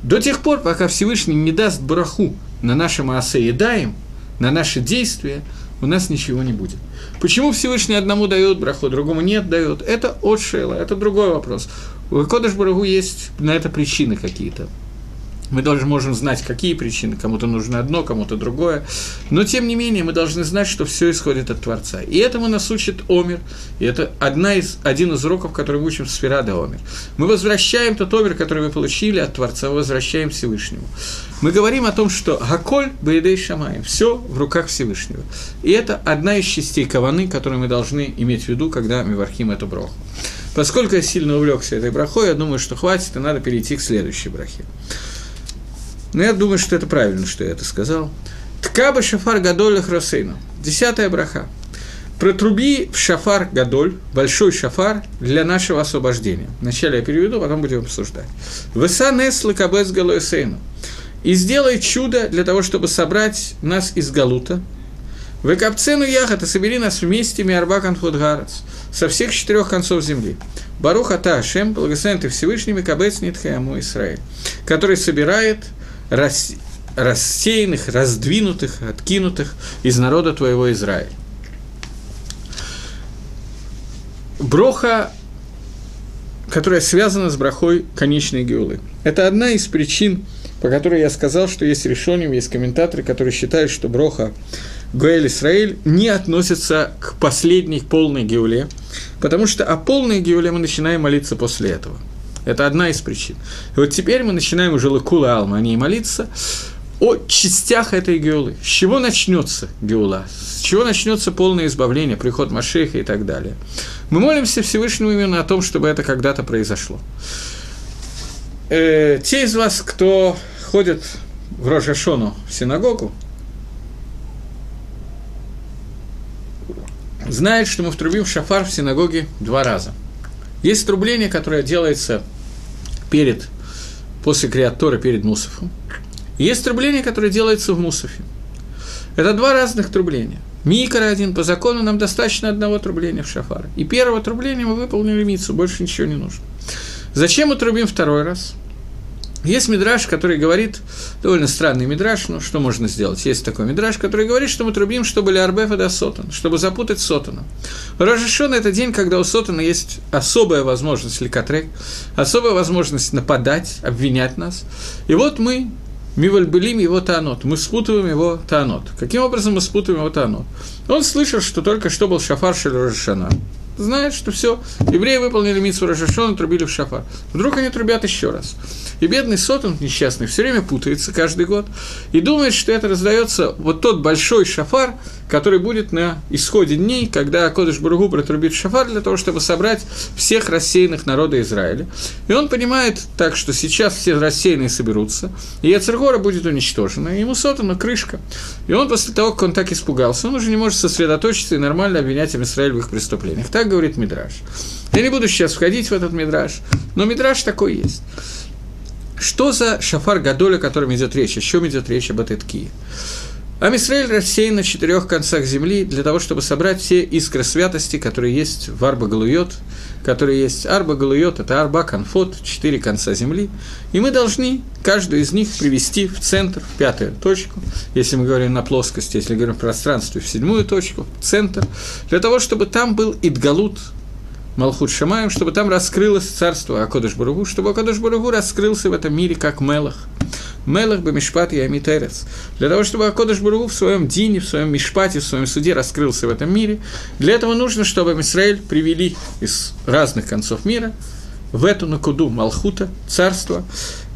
До тех пор, пока Всевышний не даст браху на наши маасе и даем, на наши действия, у нас ничего не будет. Почему Всевышний одному дает браху, другому нет дает? Это от Шейла, это другой вопрос. У Кодыш Барагу есть на это причины какие-то. Мы даже можем знать, какие причины, кому-то нужно одно, кому-то другое. Но, тем не менее, мы должны знать, что все исходит от Творца. И этому нас учит Омер. И это одна из, один из уроков, который мы учим в Сферада Омер. Мы возвращаем тот Омер, который мы получили от Творца, возвращаем Всевышнему. Мы говорим о том, что Гаколь Баидей Шамаем, все в руках Всевышнего. И это одна из частей каваны, которую мы должны иметь в виду, когда мы вархим эту броху. Поскольку я сильно увлекся этой брахой, я думаю, что хватит, и надо перейти к следующей брахе. Но я думаю, что это правильно, что я это сказал. Ткаба шафар гадоль росейну. Десятая браха. Протруби в шафар гадоль, большой шафар, для нашего освобождения. Вначале я переведу, потом будем обсуждать. Веса нес лакабес галуэсейну. И сделай чудо для того, чтобы собрать нас из Галута. В Экапцену Яхат, и собери нас вместе, Миарбакан Худгарец, со всех четырех концов земли. Баруха Та Ашем, благословен ты Всевышний, Микабец Нитхаяму Исраиль, который собирает рассеянных, раздвинутых, откинутых из народа твоего Израиля. Броха, которая связана с брахой конечной геулы. Это одна из причин, по которой я сказал, что есть решением, есть комментаторы, которые считают, что броха Гуэль Исраиль не относится к последней полной геуле, потому что о полной геуле мы начинаем молиться после этого – это одна из причин. И вот теперь мы начинаем уже Лакула Алма о ней молиться, о частях этой геулы. С чего начнется геула? С чего начнется полное избавление, приход Машеха и так далее. Мы молимся Всевышнему именно о том, чтобы это когда-то произошло. Э, те из вас, кто ходит в Рожашону в синагогу, знают, что мы втрубим шафар в синагоге два раза. Есть трубление, которое делается перед, после креатора перед Мусофом. есть трубление, которое делается в Мусофе. Это два разных трубления. Микро один, по закону нам достаточно одного трубления в шафар. И первого трубления мы выполнили мицу, больше ничего не нужно. Зачем мы трубим второй раз? Есть мидраж, который говорит, довольно странный мидраж, но что можно сделать? Есть такой мидраж, который говорит, что мы трубим, чтобы Леарбефа да Сотан, чтобы запутать Сотана. Рожешон – это день, когда у Сотана есть особая возможность ликатрек, особая возможность нападать, обвинять нас. И вот мы Мивальбелим его таанот. Мы спутываем его таанот. Каким образом мы спутываем его таанот? Он слышал, что только что был шафар Шель Знает, что все, евреи выполнили митсу Рожашона, трубили в шафар. Вдруг они трубят еще раз. И бедный Сотон несчастный все время путается каждый год и думает, что это раздается вот тот большой шафар, который будет на исходе дней, когда Кодыш Бургу протрубит шафар для того, чтобы собрать всех рассеянных народа Израиля. И он понимает так, что сейчас все рассеянные соберутся, и Яцергора будет уничтожена, и ему Сотану крышка. И он после того, как он так испугался, он уже не может сосредоточиться и нормально обвинять Израиль в их преступлениях. Так говорит Мидраш. Я не буду сейчас входить в этот Мидраш, но Мидраш такой есть. Что за шафар Гадоля, о котором идет речь? О чем идет речь об этой ткии? Амисраэль рассеян на четырех концах земли для того, чтобы собрать все искры святости, которые есть в Арба Галуйот, которые есть Арба Галуйот, это Арба Конфот, четыре конца земли, и мы должны каждую из них привести в центр, в пятую точку, если мы говорим на плоскости, если говорим в пространстве, в седьмую точку, в центр, для того, чтобы там был Идгалут, Малхут Шамаем, чтобы там раскрылось царство Акодыш Баругу, чтобы Акодыш Баругу раскрылся в этом мире как Мелах. Мелах бы Мишпат и Амитерец. Для того, чтобы Акодыш Баругу в своем дине, в своем Мишпате, в своем суде раскрылся в этом мире, для этого нужно, чтобы Израиль привели из разных концов мира в эту Накуду Малхута, царство,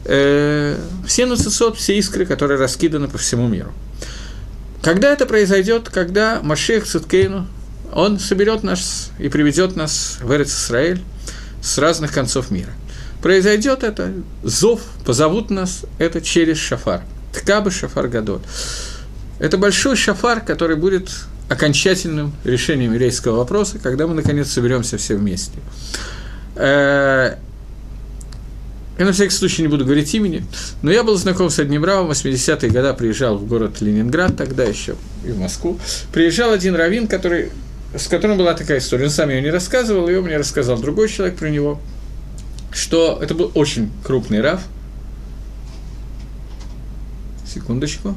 э, все нуцесот, все искры, которые раскиданы по всему миру. Когда это произойдет, когда Машех Циткейну, он соберет нас и приведет нас в Эрец Исраэль с разных концов мира. Произойдет это, зов, позовут нас это через шафар. Ткабы шафар гадот. Это большой шафар, который будет окончательным решением еврейского вопроса, когда мы, наконец, соберемся все вместе. Э, я на всякий случай не буду говорить имени, но я был знаком с одним равом, в 80-е годы приезжал в город Ленинград, тогда еще и в Москву. Приезжал один раввин, который с которым была такая история. Он сам ее не рассказывал, ее мне рассказал другой человек про него, что это был очень крупный раф. Секундочку.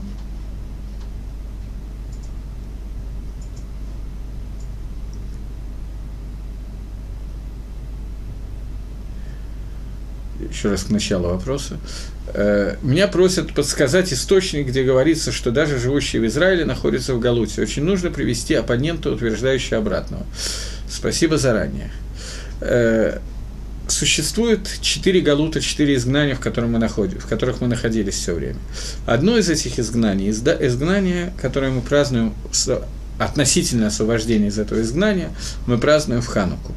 еще раз к началу вопроса. Э, меня просят подсказать источник, где говорится, что даже живущие в Израиле находятся в Галуте. Очень нужно привести оппонента, утверждающего обратного. Спасибо заранее. Э, существует четыре галута, четыре изгнания, в, котором мы находим, в которых мы находились все время. Одно из этих изгнаний, изгнание, которое мы празднуем относительно освобождения из этого изгнания, мы празднуем в Хануку.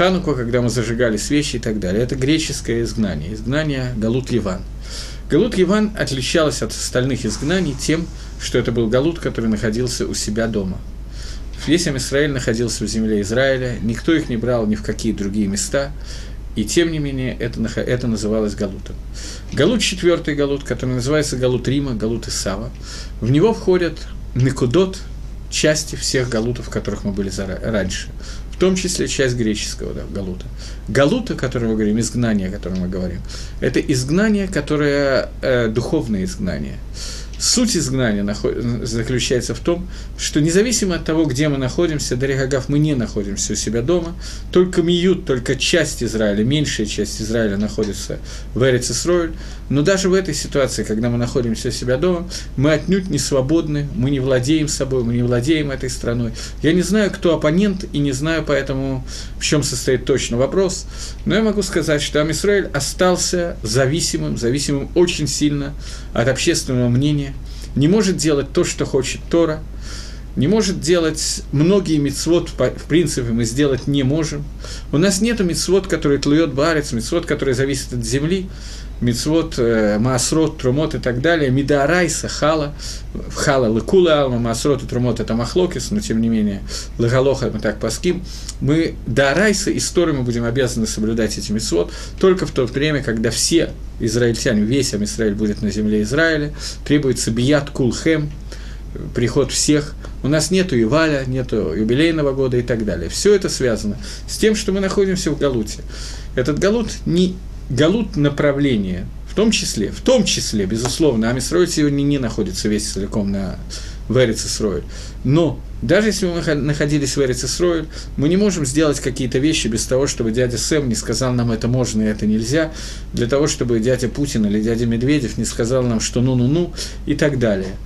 Хануку, когда мы зажигали свечи и так далее. Это греческое изгнание, изгнание Галут Ливан. Галут Ливан отличалась от остальных изгнаний тем, что это был Галут, который находился у себя дома. Весь Израиль находился в земле Израиля, никто их не брал ни в какие другие места, и тем не менее это, это называлось Галутом. Галут четвертый Галут, который называется Галут Рима, Галут Исава, в него входят Никудот, части всех галутов, в которых мы были раньше том числе часть греческого да, галута. Галута, о котором мы говорим, изгнание, о котором мы говорим, это изгнание, которое э, духовное изгнание. Суть изгнания заключается в том, что независимо от того, где мы находимся, Даригагав, мы не находимся у себя дома, только Миют, только часть Израиля, меньшая часть Израиля находится в Эрец Исроиль, но даже в этой ситуации, когда мы находимся у себя дома, мы отнюдь не свободны, мы не владеем собой, мы не владеем этой страной. Я не знаю, кто оппонент, и не знаю поэтому, в чем состоит точно вопрос, но я могу сказать, что Амисраиль остался зависимым, зависимым очень сильно от общественного мнения, не может делать то, что хочет Тора, не может делать многие мицвод, в принципе, мы сделать не можем. У нас нет мицвод, который тлует барец, мицвод, который зависит от земли, мицвод, э, трумот и так далее, мидарайса, хала, хала, лыкула алма, маасрот и трумот – это махлокис, но тем не менее, лагалоха мы так паским, мы дарайса, историю мы будем обязаны соблюдать эти мицвод только в то время, когда все израильтяне, весь Израиль будет на земле Израиля, требуется бият кулхем, приход всех. У нас нету Иваля, нету юбилейного года и так далее. Все это связано с тем, что мы находимся в Галуте. Этот Галут не Галут направление, в том числе, в том числе, безусловно, Амисрой сегодня не находится весь целиком на в Эрицесройль. Но даже если мы находились в Эрицесройль, мы не можем сделать какие-то вещи без того, чтобы дядя Сэм не сказал нам, это можно и это нельзя, для того, чтобы дядя Путин или дядя Медведев не сказал нам, что ну-ну-ну и так далее.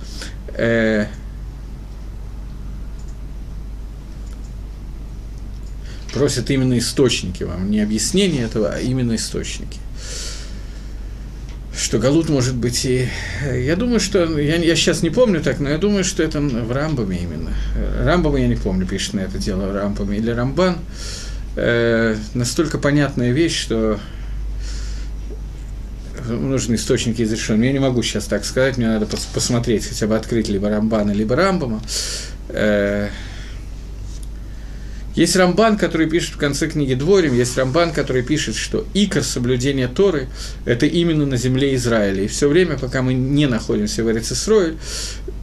Просят именно источники вам, не объяснение этого, а именно источники что Галут может быть и... Я думаю, что... Я, я сейчас не помню так, но я думаю, что это в Рамбаме именно. Рамбама я не помню, пишет на это дело в Рамбаме. Или Рамбан. Э, настолько понятная вещь, что нужны источники из решения. Я не могу сейчас так сказать, мне надо посмотреть, хотя бы открыть либо Рамбана, либо Рамбама. Э, есть Рамбан, который пишет в конце книги Дворим, есть Рамбан, который пишет, что икор соблюдения Торы – это именно на земле Израиля. И все время, пока мы не находимся в Эрицесрое,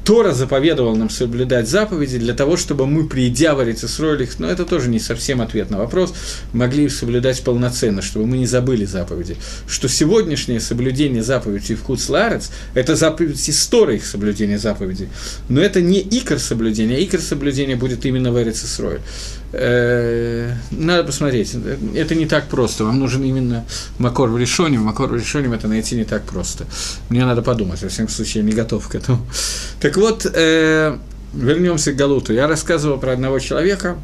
Тора заповедовал нам соблюдать заповеди для того, чтобы мы, придя в Эрицесроль, их, но это тоже не совсем ответ на вопрос, могли их соблюдать полноценно, чтобы мы не забыли заповеди. Что сегодняшнее соблюдение заповедей в Хуцларец – это заповедь истории их соблюдения заповедей. Но это не икор соблюдения, а икор соблюдения будет именно в Эрицесроль. Э, надо посмотреть. Это не так просто. Вам нужен именно Макор в решении. Макор в решении это найти не так просто. Мне надо подумать. Во всяком случае, я не готов к этому. Так вот, э, вернемся к Галуту. Я рассказывал про одного человека,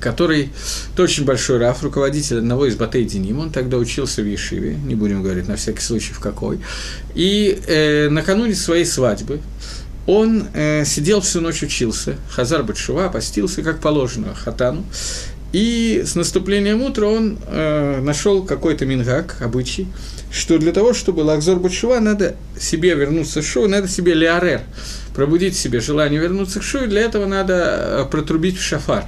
который это очень большой раф, руководитель одного из батей Деним, он тогда учился в Ешиве, не будем говорить на всякий случай в какой, и э, накануне своей свадьбы он э, сидел всю ночь, учился, Хазар Батшува, постился, как положено, хатану, и с наступлением утра он э, нашел какой-то мингак, обычай, что для того, чтобы Лакзор Батшува, надо себе вернуться в шоу, надо себе леарер, пробудить себе желание вернуться к шоу, для этого надо э, протрубить в шафар.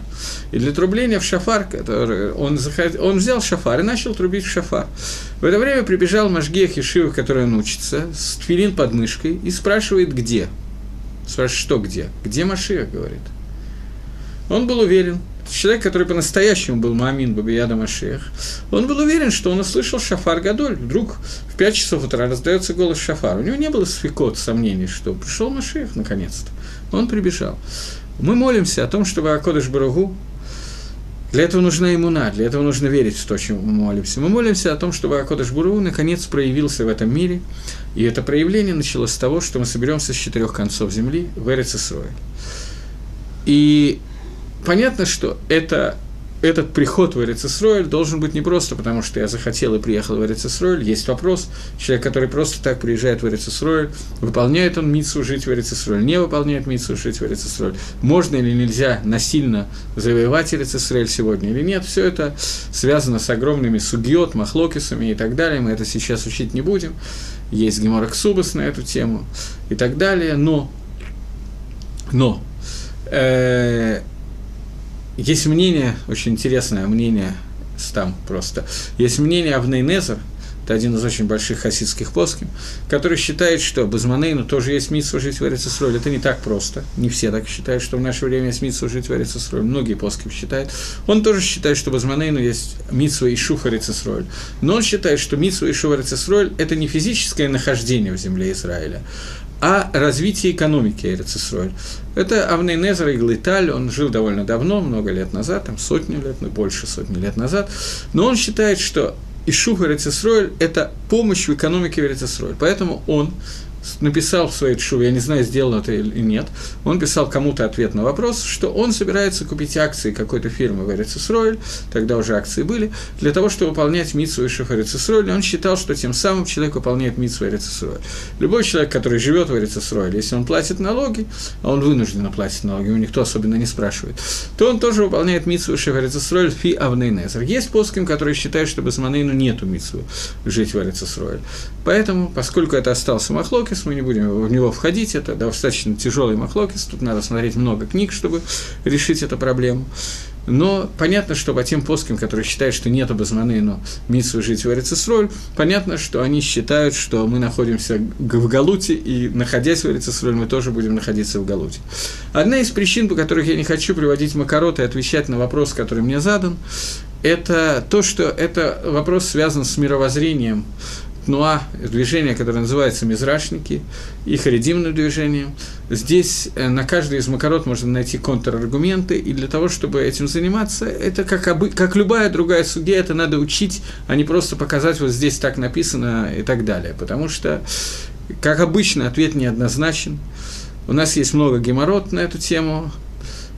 И для трубления в шафар, который он, захот... он взял шафар и начал трубить в шафар. В это время прибежал Машгех Ешива, который он учится, с тфилин под мышкой, и спрашивает, где – Спрашивает, что где? Где Машиах, говорит. Он был уверен, человек, который по-настоящему был Маамин Бабияда Машиах, он был уверен, что он услышал Шафар Гадоль. Вдруг в 5 часов утра раздается голос Шафара. У него не было свекот, сомнений, что пришел Машиах наконец-то. Он прибежал. Мы молимся о том, чтобы Акодыш Барагу для этого нужна иммуна, для этого нужно верить в то, чем мы молимся. Мы молимся о том, чтобы Акодыш Буру наконец проявился в этом мире, и это проявление началось с того, что мы соберемся с четырех концов земли в Эрицесрое. И понятно, что это этот приход в Эрицесройль должен быть не просто потому, что я захотел и приехал в Эрицесройль. Есть вопрос, человек, который просто так приезжает в Эрицесройль, выполняет он митсу жить в Эрицесройль, не выполняет митсу жить в Эрицесройль, можно или нельзя насильно завоевать Эрицесройль сегодня или нет, все это связано с огромными сугьот, махлокисами и так далее, мы это сейчас учить не будем, есть геморрок Субас на эту тему и так далее, но, но, э, есть мнение, очень интересное мнение, там просто, есть мнение Авнейнезер, это один из очень больших хасидских плоским, который считает, что Базманейну тоже есть митсу жить в Эрицесроль. Это не так просто. Не все так считают, что в наше время есть митсу жить в Эрицесроль. Многие плоским считают. Он тоже считает, что Базманейну есть митсу и шуф Эрицесроль. Но он считает, что митсу и шуф Эрицесроль – это не физическое нахождение в земле Израиля, а развитие экономики Эрицесроль. Это Авнейнезер Иглиталь, он жил довольно давно, много лет назад, там сотню лет, ну больше сотни лет назад, но он считает, что Ишуха Эрицесроль – это помощь в экономике Эрицесроль. Поэтому он написал в своей тшуве, я не знаю, сделал это или нет, он писал кому-то ответ на вопрос, что он собирается купить акции какой-то фирмы в Эрицесройль, тогда уже акции были, для того, чтобы выполнять митсу и шеф Эрицесройль, он считал, что тем самым человек выполняет митсу Эрицесройль. Любой человек, который живет в Эрицесройль, если он платит налоги, а он вынужден платить налоги, его никто особенно не спрашивает, то он тоже выполняет митсу и шеф Эрицесройль фи авнейнезер. Есть плоским, которые считают, что без Манейну нету митсу жить в Эрицесройль. Поэтому, поскольку это остался Махлокис, мы не будем в него входить, это достаточно тяжелый Махлокис, тут надо смотреть много книг, чтобы решить эту проблему. Но понятно, что по тем плоским, которые считают, что нет обозманы, но митсу жить в Эрицесроль, понятно, что они считают, что мы находимся в Галуте, и находясь в Эрицесроль, мы тоже будем находиться в Галуте. Одна из причин, по которых я не хочу приводить Макарот и отвечать на вопрос, который мне задан, это то, что это вопрос связан с мировоззрением Тнуа, движение, которое называется Мизрашники, и харидимным движением. Здесь э, на каждый из макарот можно найти контраргументы, и для того, чтобы этим заниматься, это как, обы, как любая другая судья, это надо учить, а не просто показать, вот здесь так написано и так далее. Потому что, как обычно, ответ неоднозначен. У нас есть много геморрот на эту тему,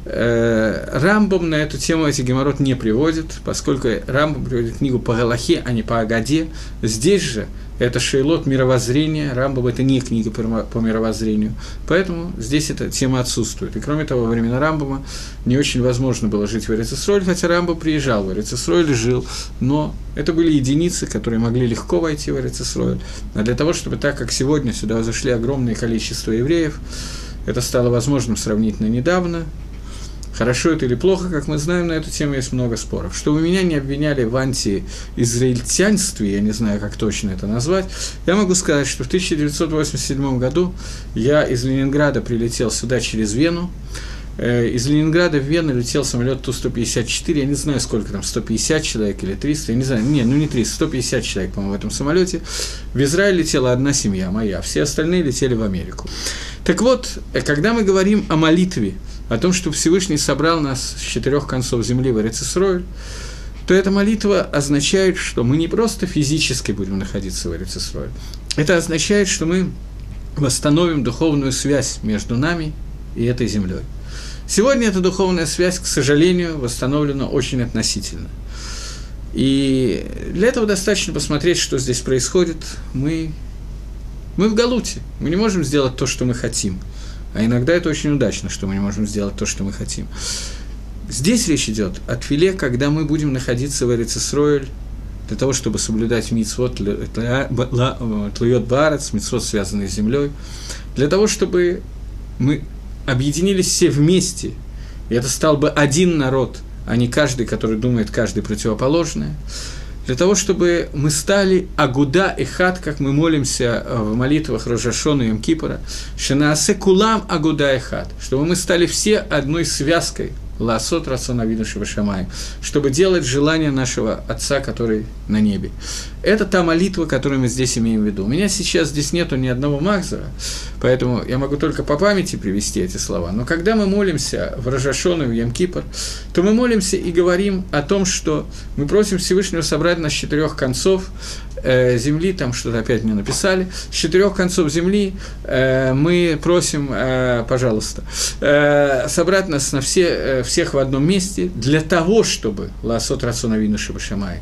Рамбом на эту тему эти геморрот не приводит, поскольку Рамбом приводит книгу по Галахе, а не по Агаде. Здесь же это шейлот мировоззрения, Рамбам это не книга по мировоззрению, поэтому здесь эта тема отсутствует. И кроме того, во времена Рамбама не очень возможно было жить в Эрицесроль, хотя Рамбам приезжал в Эрицесроль, жил, но это были единицы, которые могли легко войти в Эрицесроль. А для того, чтобы так, как сегодня, сюда зашли огромное количество евреев, это стало возможным сравнительно недавно, Хорошо это или плохо, как мы знаем, на эту тему есть много споров. Чтобы меня не обвиняли в антиизраильтянстве, я не знаю, как точно это назвать, я могу сказать, что в 1987 году я из Ленинграда прилетел сюда через Вену, Э, из Ленинграда в Вену летел самолет Ту-154, я не знаю, сколько там, 150 человек или 300, я не знаю, не, ну не 300, 150 человек, по-моему, в этом самолете. В Израиль летела одна семья, моя, все остальные летели в Америку. Так вот, э, когда мы говорим о молитве, о том, что Всевышний собрал нас с четырех концов земли в Эрицисройль, то эта молитва означает, что мы не просто физически будем находиться в Эрицисройль, это означает, что мы восстановим духовную связь между нами и этой землей. Сегодня эта духовная связь, к сожалению, восстановлена очень относительно. И для этого достаточно посмотреть, что здесь происходит. Мы, мы в Галуте, мы не можем сделать то, что мы хотим. А иногда это очень удачно, что мы не можем сделать то, что мы хотим. Здесь речь идет о твиле, когда мы будем находиться в Эрицесройль, для того, чтобы соблюдать митцвот тлует барец, митцвот, связанный с землей, для того, чтобы мы объединились все вместе, и это стал бы один народ, а не каждый, который думает каждый противоположное, для того, чтобы мы стали Агуда и Хат, как мы молимся э, в молитвах Рожашона и Мкипора, Шанаасе Кулам Агуда и Хат, чтобы мы стали все одной связкой – Ласот Рацона Шамай, чтобы делать желание нашего Отца, который на небе. Это та молитва, которую мы здесь имеем в виду. У меня сейчас здесь нету ни одного Махзара, поэтому я могу только по памяти привести эти слова. Но когда мы молимся в Рожашону, в Ямкипр, то мы молимся и говорим о том, что мы просим Всевышнего собрать нас с четырех концов э, земли, там что-то опять мне написали, с четырех концов земли э, мы просим, э, пожалуйста, э, собрать нас на все, э, всех в одном месте для того, чтобы Ласот Рацона Вину Шибашамай.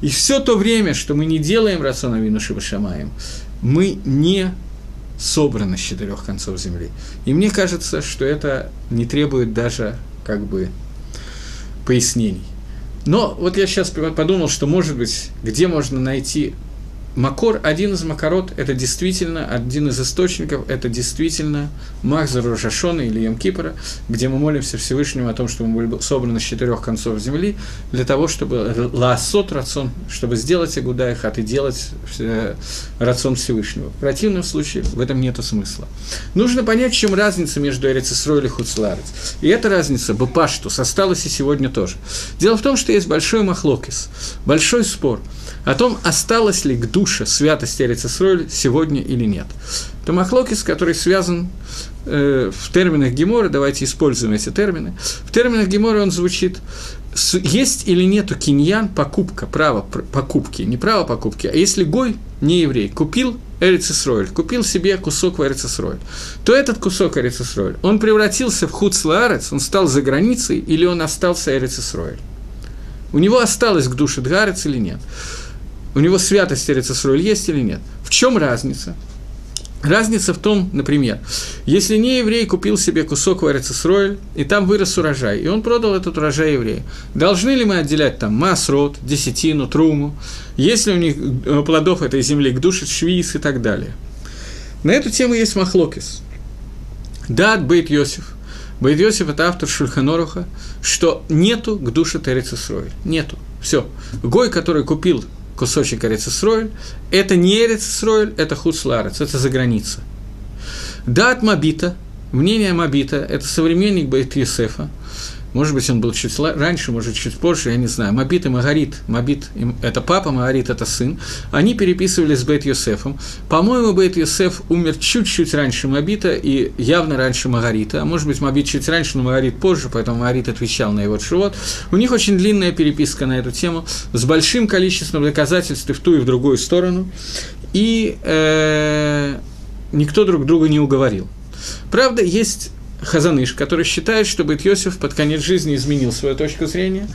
И все то время, что мы не делаем Рацона Вину Шибашамаем, мы не собраны с четырех концов земли. И мне кажется, что это не требует даже как бы пояснений. Но вот я сейчас подумал, что, может быть, где можно найти Макор, один из макорот, это действительно, один из источников, это действительно Махзар Рожашона или Ямкипора, где мы молимся Всевышнему о том, чтобы мы были собраны с четырех концов земли, для того, чтобы лаосот рацион, чтобы сделать Агуда и Хат и делать э, рацион Всевышнего. В противном случае в этом нет смысла. Нужно понять, чем разница между Эрицесрой и Хуцларец. И эта разница, Бапаштус, осталась и сегодня тоже. Дело в том, что есть большой махлокис, большой спор – о том, осталось ли к душе святость Эрицесроль сегодня или нет. Это Махлокис, который связан э, в терминах Гемора, давайте используем эти термины. В терминах Гемора он звучит есть или нету киньян, покупка, право покупки, не право покупки, а если Гой, не еврей, купил Эрицесройль, купил себе кусок в Эрицесройль, то этот кусок Эрицесройль, он превратился в Хуцлаарец, он стал за границей, или он остался Эрицесройль? У него осталось к душе Дгарец или нет? У него святость Эрицесроль есть или нет. В чем разница? Разница в том, например, если не еврей купил себе кусок в Эрицесройль, и там вырос урожай, и он продал этот урожай еврею, должны ли мы отделять там масрот, десятину, труму, если у них э, плодов этой земли к душе швиз и так далее? На эту тему есть махлокис. Дат Бейт Йосиф. Бейт Йосиф – это автор Шульханоруха, что нету к душе Терецесройль. Нету. Все. Гой, который купил кусочек Эрицесройль, это не Эрицесройль, это Хуцларец, это за граница. Дат Мабита, мнение Мабита, это современник Бейт Юсефа, может быть, он был чуть раньше, может, чуть позже, я не знаю. Мабит и Магарит, Мабит – это папа, Магарит – это сын. Они переписывались с Бейт Йосефом. По-моему, Бейт Йосеф умер чуть-чуть раньше Мабита и явно раньше Магарита. А может быть, Мабит чуть раньше, но Магарит позже, поэтому Магарит отвечал на его шивот. У них очень длинная переписка на эту тему, с большим количеством доказательств и в ту, и в другую сторону. И э, никто друг друга не уговорил. Правда, есть Хазаныш, который считает, что Бет Йосиф под конец жизни изменил свою точку зрения,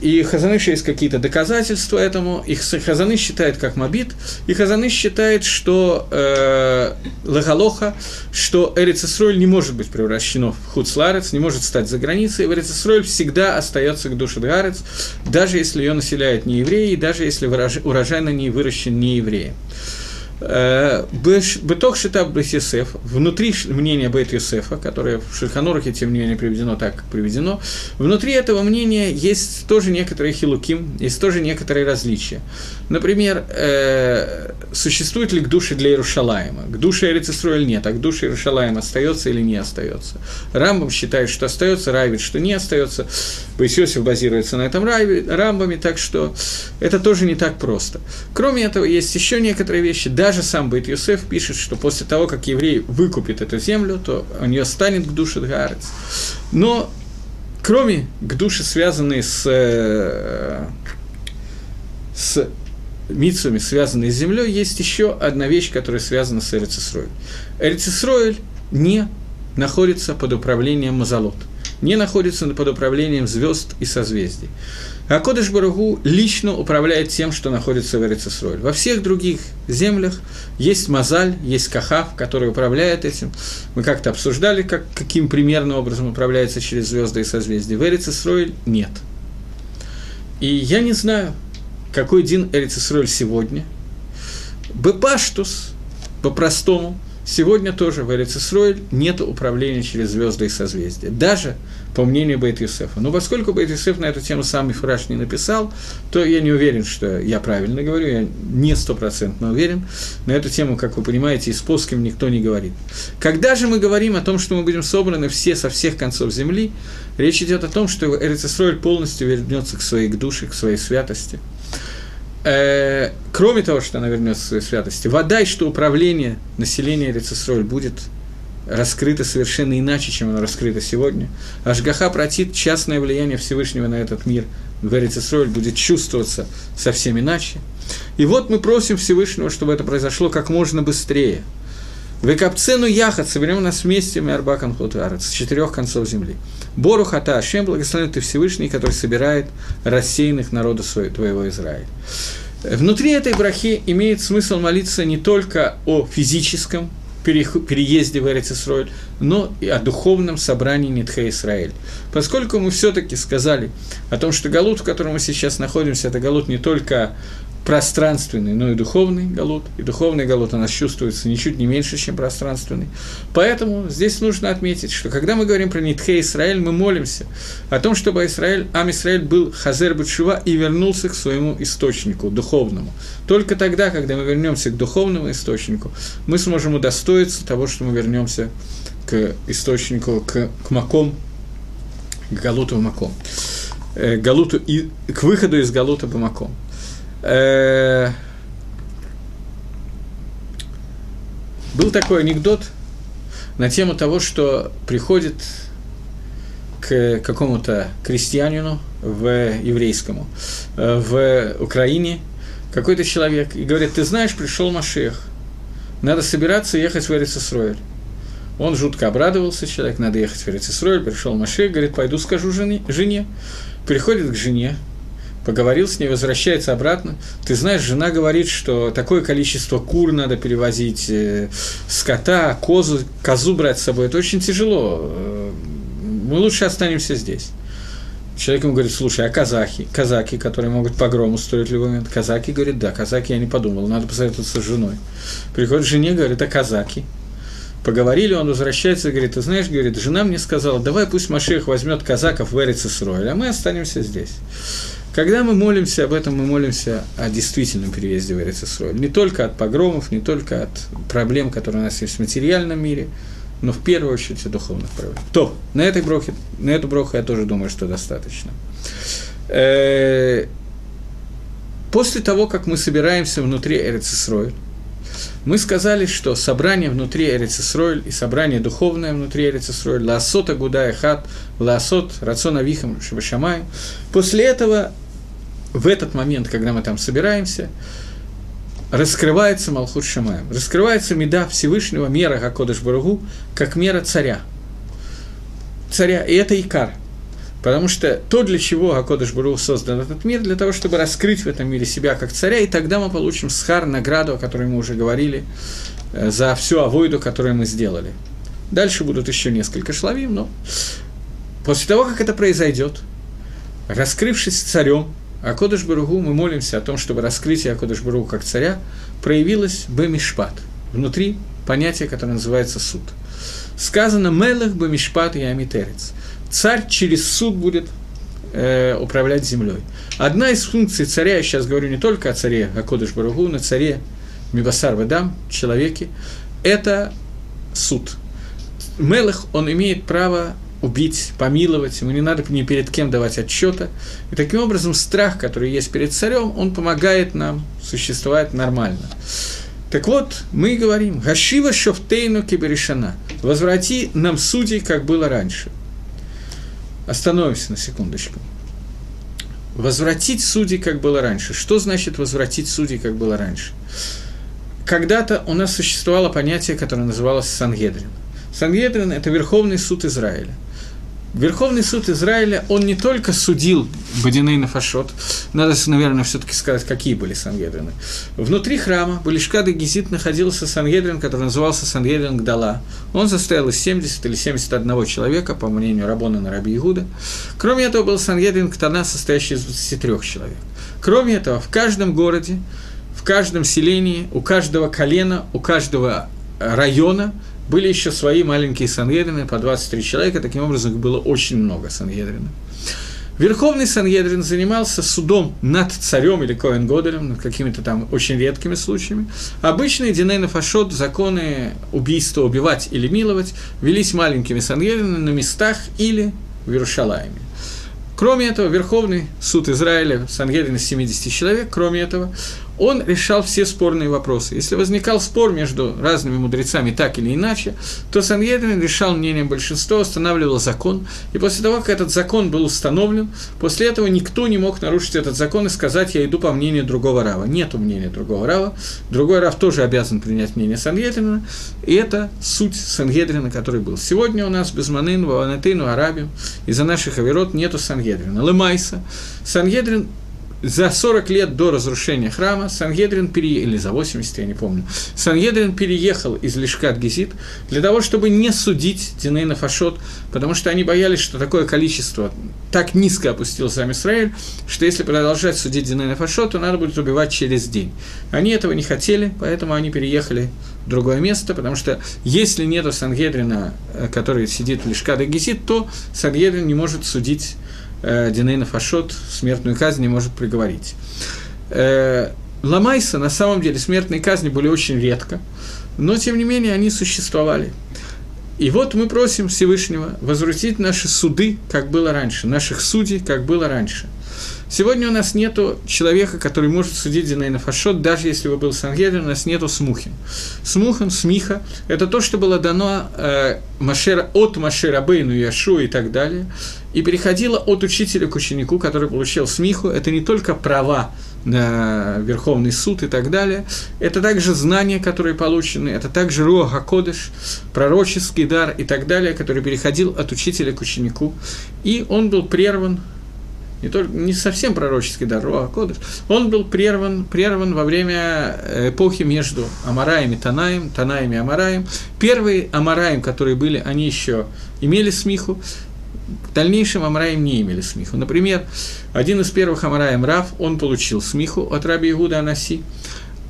и Хазаныш есть какие-то доказательства этому, и Хазаныш считает как Мабит, и Хазаныш считает, что э, Лагалоха, что Эрицесроль не может быть превращено в Хуцларец, не может стать за границей, и Эрицесроль всегда остается к душе Дгарец, даже если ее населяют не евреи, даже если урожай на ней выращен не евреем. Э, Беток Шитаб Бет Йосеф, внутри мнения Бет Йосефа, которое в Шульханорахе, тем не менее, приведено так, как приведено, внутри этого мнения есть тоже некоторые хилуким, есть тоже некоторые различия. Например, э, существует ли к душе для Иерушалаема? К душе Эрицисруэль нет, а к душе Иерушалаема остается или не остается? Рамбам считает, что остается, Райвит, что не остается. Бейсиосиф базируется на этом Рамбаме, так что это тоже не так просто. Кроме этого, есть еще некоторые вещи. Даже сам Бейт Юсеф пишет, что после того, как еврей выкупит эту землю, то у нее станет к душе Дгарец. Но кроме к душе, связанные с, э, с митсами, связанные с землей, есть еще одна вещь, которая связана с Эрицисроэль. Эрицисроэль не находится под управлением Мазалот, не находится под управлением звезд и созвездий. А Кодыш Баругу лично управляет тем, что находится в Эрицисроэль. Во всех других землях есть Мазаль, есть Кахав, который управляет этим. Мы как-то обсуждали, как, каким примерным образом управляется через звезды и созвездия. В Эрицисроэль нет. И я не знаю, какой день Эрицисроэль сегодня. Бепаштус, по-простому, Сегодня тоже в Эрицисроэль нет управления через звезды и созвездия, даже по мнению Бейт Юсефа. Но поскольку Бейт Юсеф на эту тему сам Мифраш не написал, то я не уверен, что я правильно говорю, я не стопроцентно уверен. На эту тему, как вы понимаете, и с плоским никто не говорит. Когда же мы говорим о том, что мы будем собраны все со всех концов земли, речь идет о том, что Эрицисроэль полностью вернется к своей душе, к своей святости – э, кроме того, что она вернется к своей святости, вода и что управление населения Рецесроль будет раскрыто совершенно иначе, чем оно раскрыто сегодня. Ашгаха протит частное влияние Всевышнего на этот мир в Эрицесроль будет чувствоваться совсем иначе. И вот мы просим Всевышнего, чтобы это произошло как можно быстрее. Векапцену яхат, соберем нас вместе, Мярбакан Хотуарец, с четырех концов земли. Бору хата, Ашем, благословен ты Всевышний, который собирает рассеянных народов твоего Израиля. Внутри этой брахи имеет смысл молиться не только о физическом переезде в Эрицисройль, но и о духовном собрании Нитхе Израиль. Поскольку мы все-таки сказали о том, что Галут, в котором мы сейчас находимся, это Галут не только пространственный, но и духовный галут. И духовный галут у нас чувствуется ничуть не меньше, чем пространственный. Поэтому здесь нужно отметить, что когда мы говорим про Нитхе Израиль, мы молимся о том, чтобы Израиль, עם ישראל был חוזר בתשובה и вернулся к своему источнику, духовному. Только тогда, когда мы вернемся к духовному источнику, мы сможем удостоиться того, что мы вернемся к источнику, к, к מקום, к Галуту מקום. Э, галуту и, к выходу из Галута по מקום. Э, был такой анекдот на тему того, что приходит к какому-то крестьянину в еврейскому э, в Украине какой-то человек и говорит, ты знаешь, пришел Машех, надо собираться ехать в Эрицесройль. Он жутко обрадовался, человек, надо ехать в Эрицесройль, пришел Машех, говорит, пойду скажу жене, жене. Приходит к жене, поговорил с ней, возвращается обратно. Ты знаешь, жена говорит, что такое количество кур надо перевозить, э, скота, козу, козу брать с собой. Это очень тяжело. Э, мы лучше останемся здесь. Человек ему говорит, слушай, а казахи, казаки, которые могут погром устроить в любой момент? Казаки говорит, да, казаки я не подумал, надо посоветоваться с женой. Приходит жене, говорит, а казаки? Поговорили, он возвращается и говорит, ты знаешь, говорит, жена мне сказала, давай пусть Машех возьмет казаков в Эрицесроль, а мы останемся здесь. Когда мы молимся об этом, мы молимся о действительном переезде в Эрицесроль. Не только от погромов, не только от проблем, которые у нас есть в материальном мире, но в первую очередь о духовных проблемах. То, на этой брохе, на эту броху я тоже думаю, что достаточно. Э, после того, как мы собираемся внутри Эрицесроль, мы сказали, что собрание внутри Эрицесройль и собрание духовное внутри Эрицесройль, лаасот агудая хат, лаасот рацион авихам шабашамай. После этого в этот момент, когда мы там собираемся, раскрывается Малхут Шамаем, раскрывается меда Всевышнего, мера Гакодыш Баругу, как мера царя. Царя, и это Икар. Потому что то, для чего Акодыш Барух создан этот мир, для того, чтобы раскрыть в этом мире себя как царя, и тогда мы получим схар, награду, о которой мы уже говорили, э, за всю авойду, которую мы сделали. Дальше будут еще несколько шлавим, но после того, как это произойдет, раскрывшись царем, А Кодыш Баругу мы молимся о том, чтобы раскрытие Акодыш Баругу как царя проявилось Бемишпат, внутри понятия, которое называется суд. Сказано «Мелах Бемишпат и Амитерец». Царь через суд будет э, управлять землей. Одна из функций царя, я сейчас говорю не только о царе Акодыш Баругу, но царе Мибасар Вадам, человеке, это суд. Мелах, он имеет право убить, помиловать, ему не надо ни перед кем давать отчета. И таким образом страх, который есть перед царем, он помогает нам существовать нормально. Так вот, мы говорим, «Гашива шофтейну киберишана» – «Возврати нам судей, как было раньше». Остановимся на секундочку. Возвратить судей, как было раньше. Что значит возвратить судей, как было раньше? Когда-то у нас существовало понятие, которое называлось Сангедрин. Сангедрин – это Верховный суд Израиля. Верховный суд Израиля, он не только судил Бадиней Нафашот, надо, наверное, все таки сказать, какие были Сангедрины. Внутри храма Балишкада Гизит находился Сангедрин, который назывался Сангедрин Гдала. Он состоял из 70 или 71 человека, по мнению Рабона на Раби Игуда. Кроме этого, был Сангедрин Ктана, состоящий из 23 человек. Кроме этого, в каждом городе, в каждом селении, у каждого колена, у каждого района – были еще свои маленькие Сангедрины, по 23 человека, таким образом их было очень много Сангедрина. Верховный Сангедрин занимался судом над царем или Коэн Годером, над какими-то там очень редкими случаями. Обычные Динейна Фашот, законы убийства, убивать или миловать, велись маленькими Сангедринами на местах или в Иерушалайме. Кроме этого, Верховный суд Израиля, Сангедрин из 70 человек, кроме этого, он решал все спорные вопросы. Если возникал спор между разными мудрецами так или иначе, то Сангедрин решал мнением большинства, устанавливал закон, и после того, как этот закон был установлен, после этого никто не мог нарушить этот закон и сказать, я иду по мнению другого рава. Нету мнения другого рава, другой рав тоже обязан принять мнение Сангедрина, и это суть Сангедрина, который был. Сегодня у нас без Манын, Ваванатыну, Арабим, из-за наших оверот нету Сангедрина. Лемайса. Сангедрин за 40 лет до разрушения храма Сангедрин переехал, или за 80, я не помню, Сангедрин переехал из Лишкат Гизит для того, чтобы не судить Динейна Фашот, потому что они боялись, что такое количество так низко опустил сам Израиль, что если продолжать судить Динейна Фашот, то надо будет убивать через день. Они этого не хотели, поэтому они переехали в другое место, потому что если нету Сангедрина, э, который сидит в Лишкат Гизит, то Сангедрин не может судить Динейна Фашот смертную казнь не может приговорить. Э, Ламайса, на самом деле, смертные казни были очень редко, но, тем не менее, они существовали. И вот мы просим Всевышнего возвратить наши суды, как было раньше, наших судей, как было раньше. Сегодня у нас нет человека, который может судить Динейна Фашот, даже если бы был Сангедрин, у нас нету Смухин. Смухан, Смиха – это то, что было дано э, Машера, от Машера Бейну, Яшу и так далее, и переходило от учителя к ученику, который получил Смиху. Это не только права на Верховный суд и так далее. Это также знания, которые получены, это также Руаха Кодыш, пророческий дар и так далее, который переходил от учителя к ученику. И он был прерван не, только, не совсем пророческий дар, Руа Кодыш, он был прерван, прерван во время эпохи между Амараем и Танаем, Танаем и Амараем. Первые Амараем, которые были, они еще имели смиху, в дальнейшем Амараем не имели смиху. Например, один из первых Амараем Рав, он получил смиху от Раби Игуда Анаси,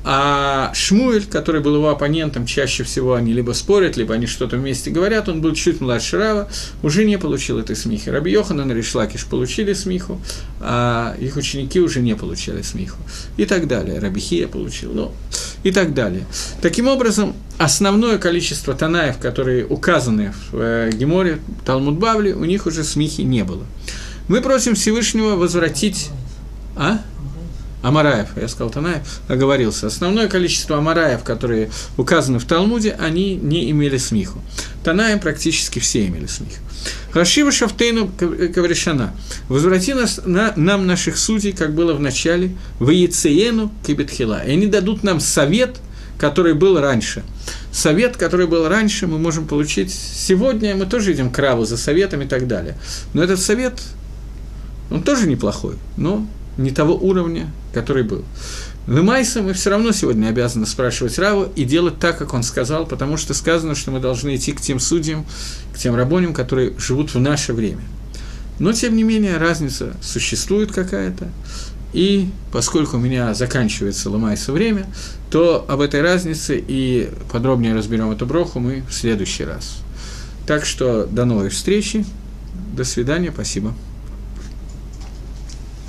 а Шмуэль, который был его оппонентом, чаще всего они либо спорят, либо они что-то вместе говорят, он был чуть младше Рава, уже не получил этой смехи. Раби Йоханан и Ришлакиш получили смеху, а их ученики уже не получали смеху. И так далее. Раби Хия получил, ну, и так далее. Таким образом, основное количество танаев, которые указаны в э, Геморе, Талмуд Бавли, у них уже смехи не было. Мы просим Всевышнего возвратить... А? Амараев, я сказал Танаев, оговорился. Основное количество Амараев, которые указаны в Талмуде, они не имели смеху. Танаем практически все имели смех. Рашива Шафтейну Кавришана. Возврати нас, на, нам наших судей, как было в начале, в Ецеену Кибетхила. И они дадут нам совет, который был раньше. Совет, который был раньше, мы можем получить сегодня. Мы тоже идем к Раву за советом и так далее. Но этот совет, он тоже неплохой, но не того уровня, который был. Лемайса мы все равно сегодня обязаны спрашивать Раву и делать так, как он сказал, потому что сказано, что мы должны идти к тем судьям, к тем рабоням, которые живут в наше время. Но, тем не менее, разница существует какая-то. И поскольку у меня заканчивается ломается время, то об этой разнице и подробнее разберем эту броху мы в следующий раз. Так что до новой встречи. До свидания. Спасибо.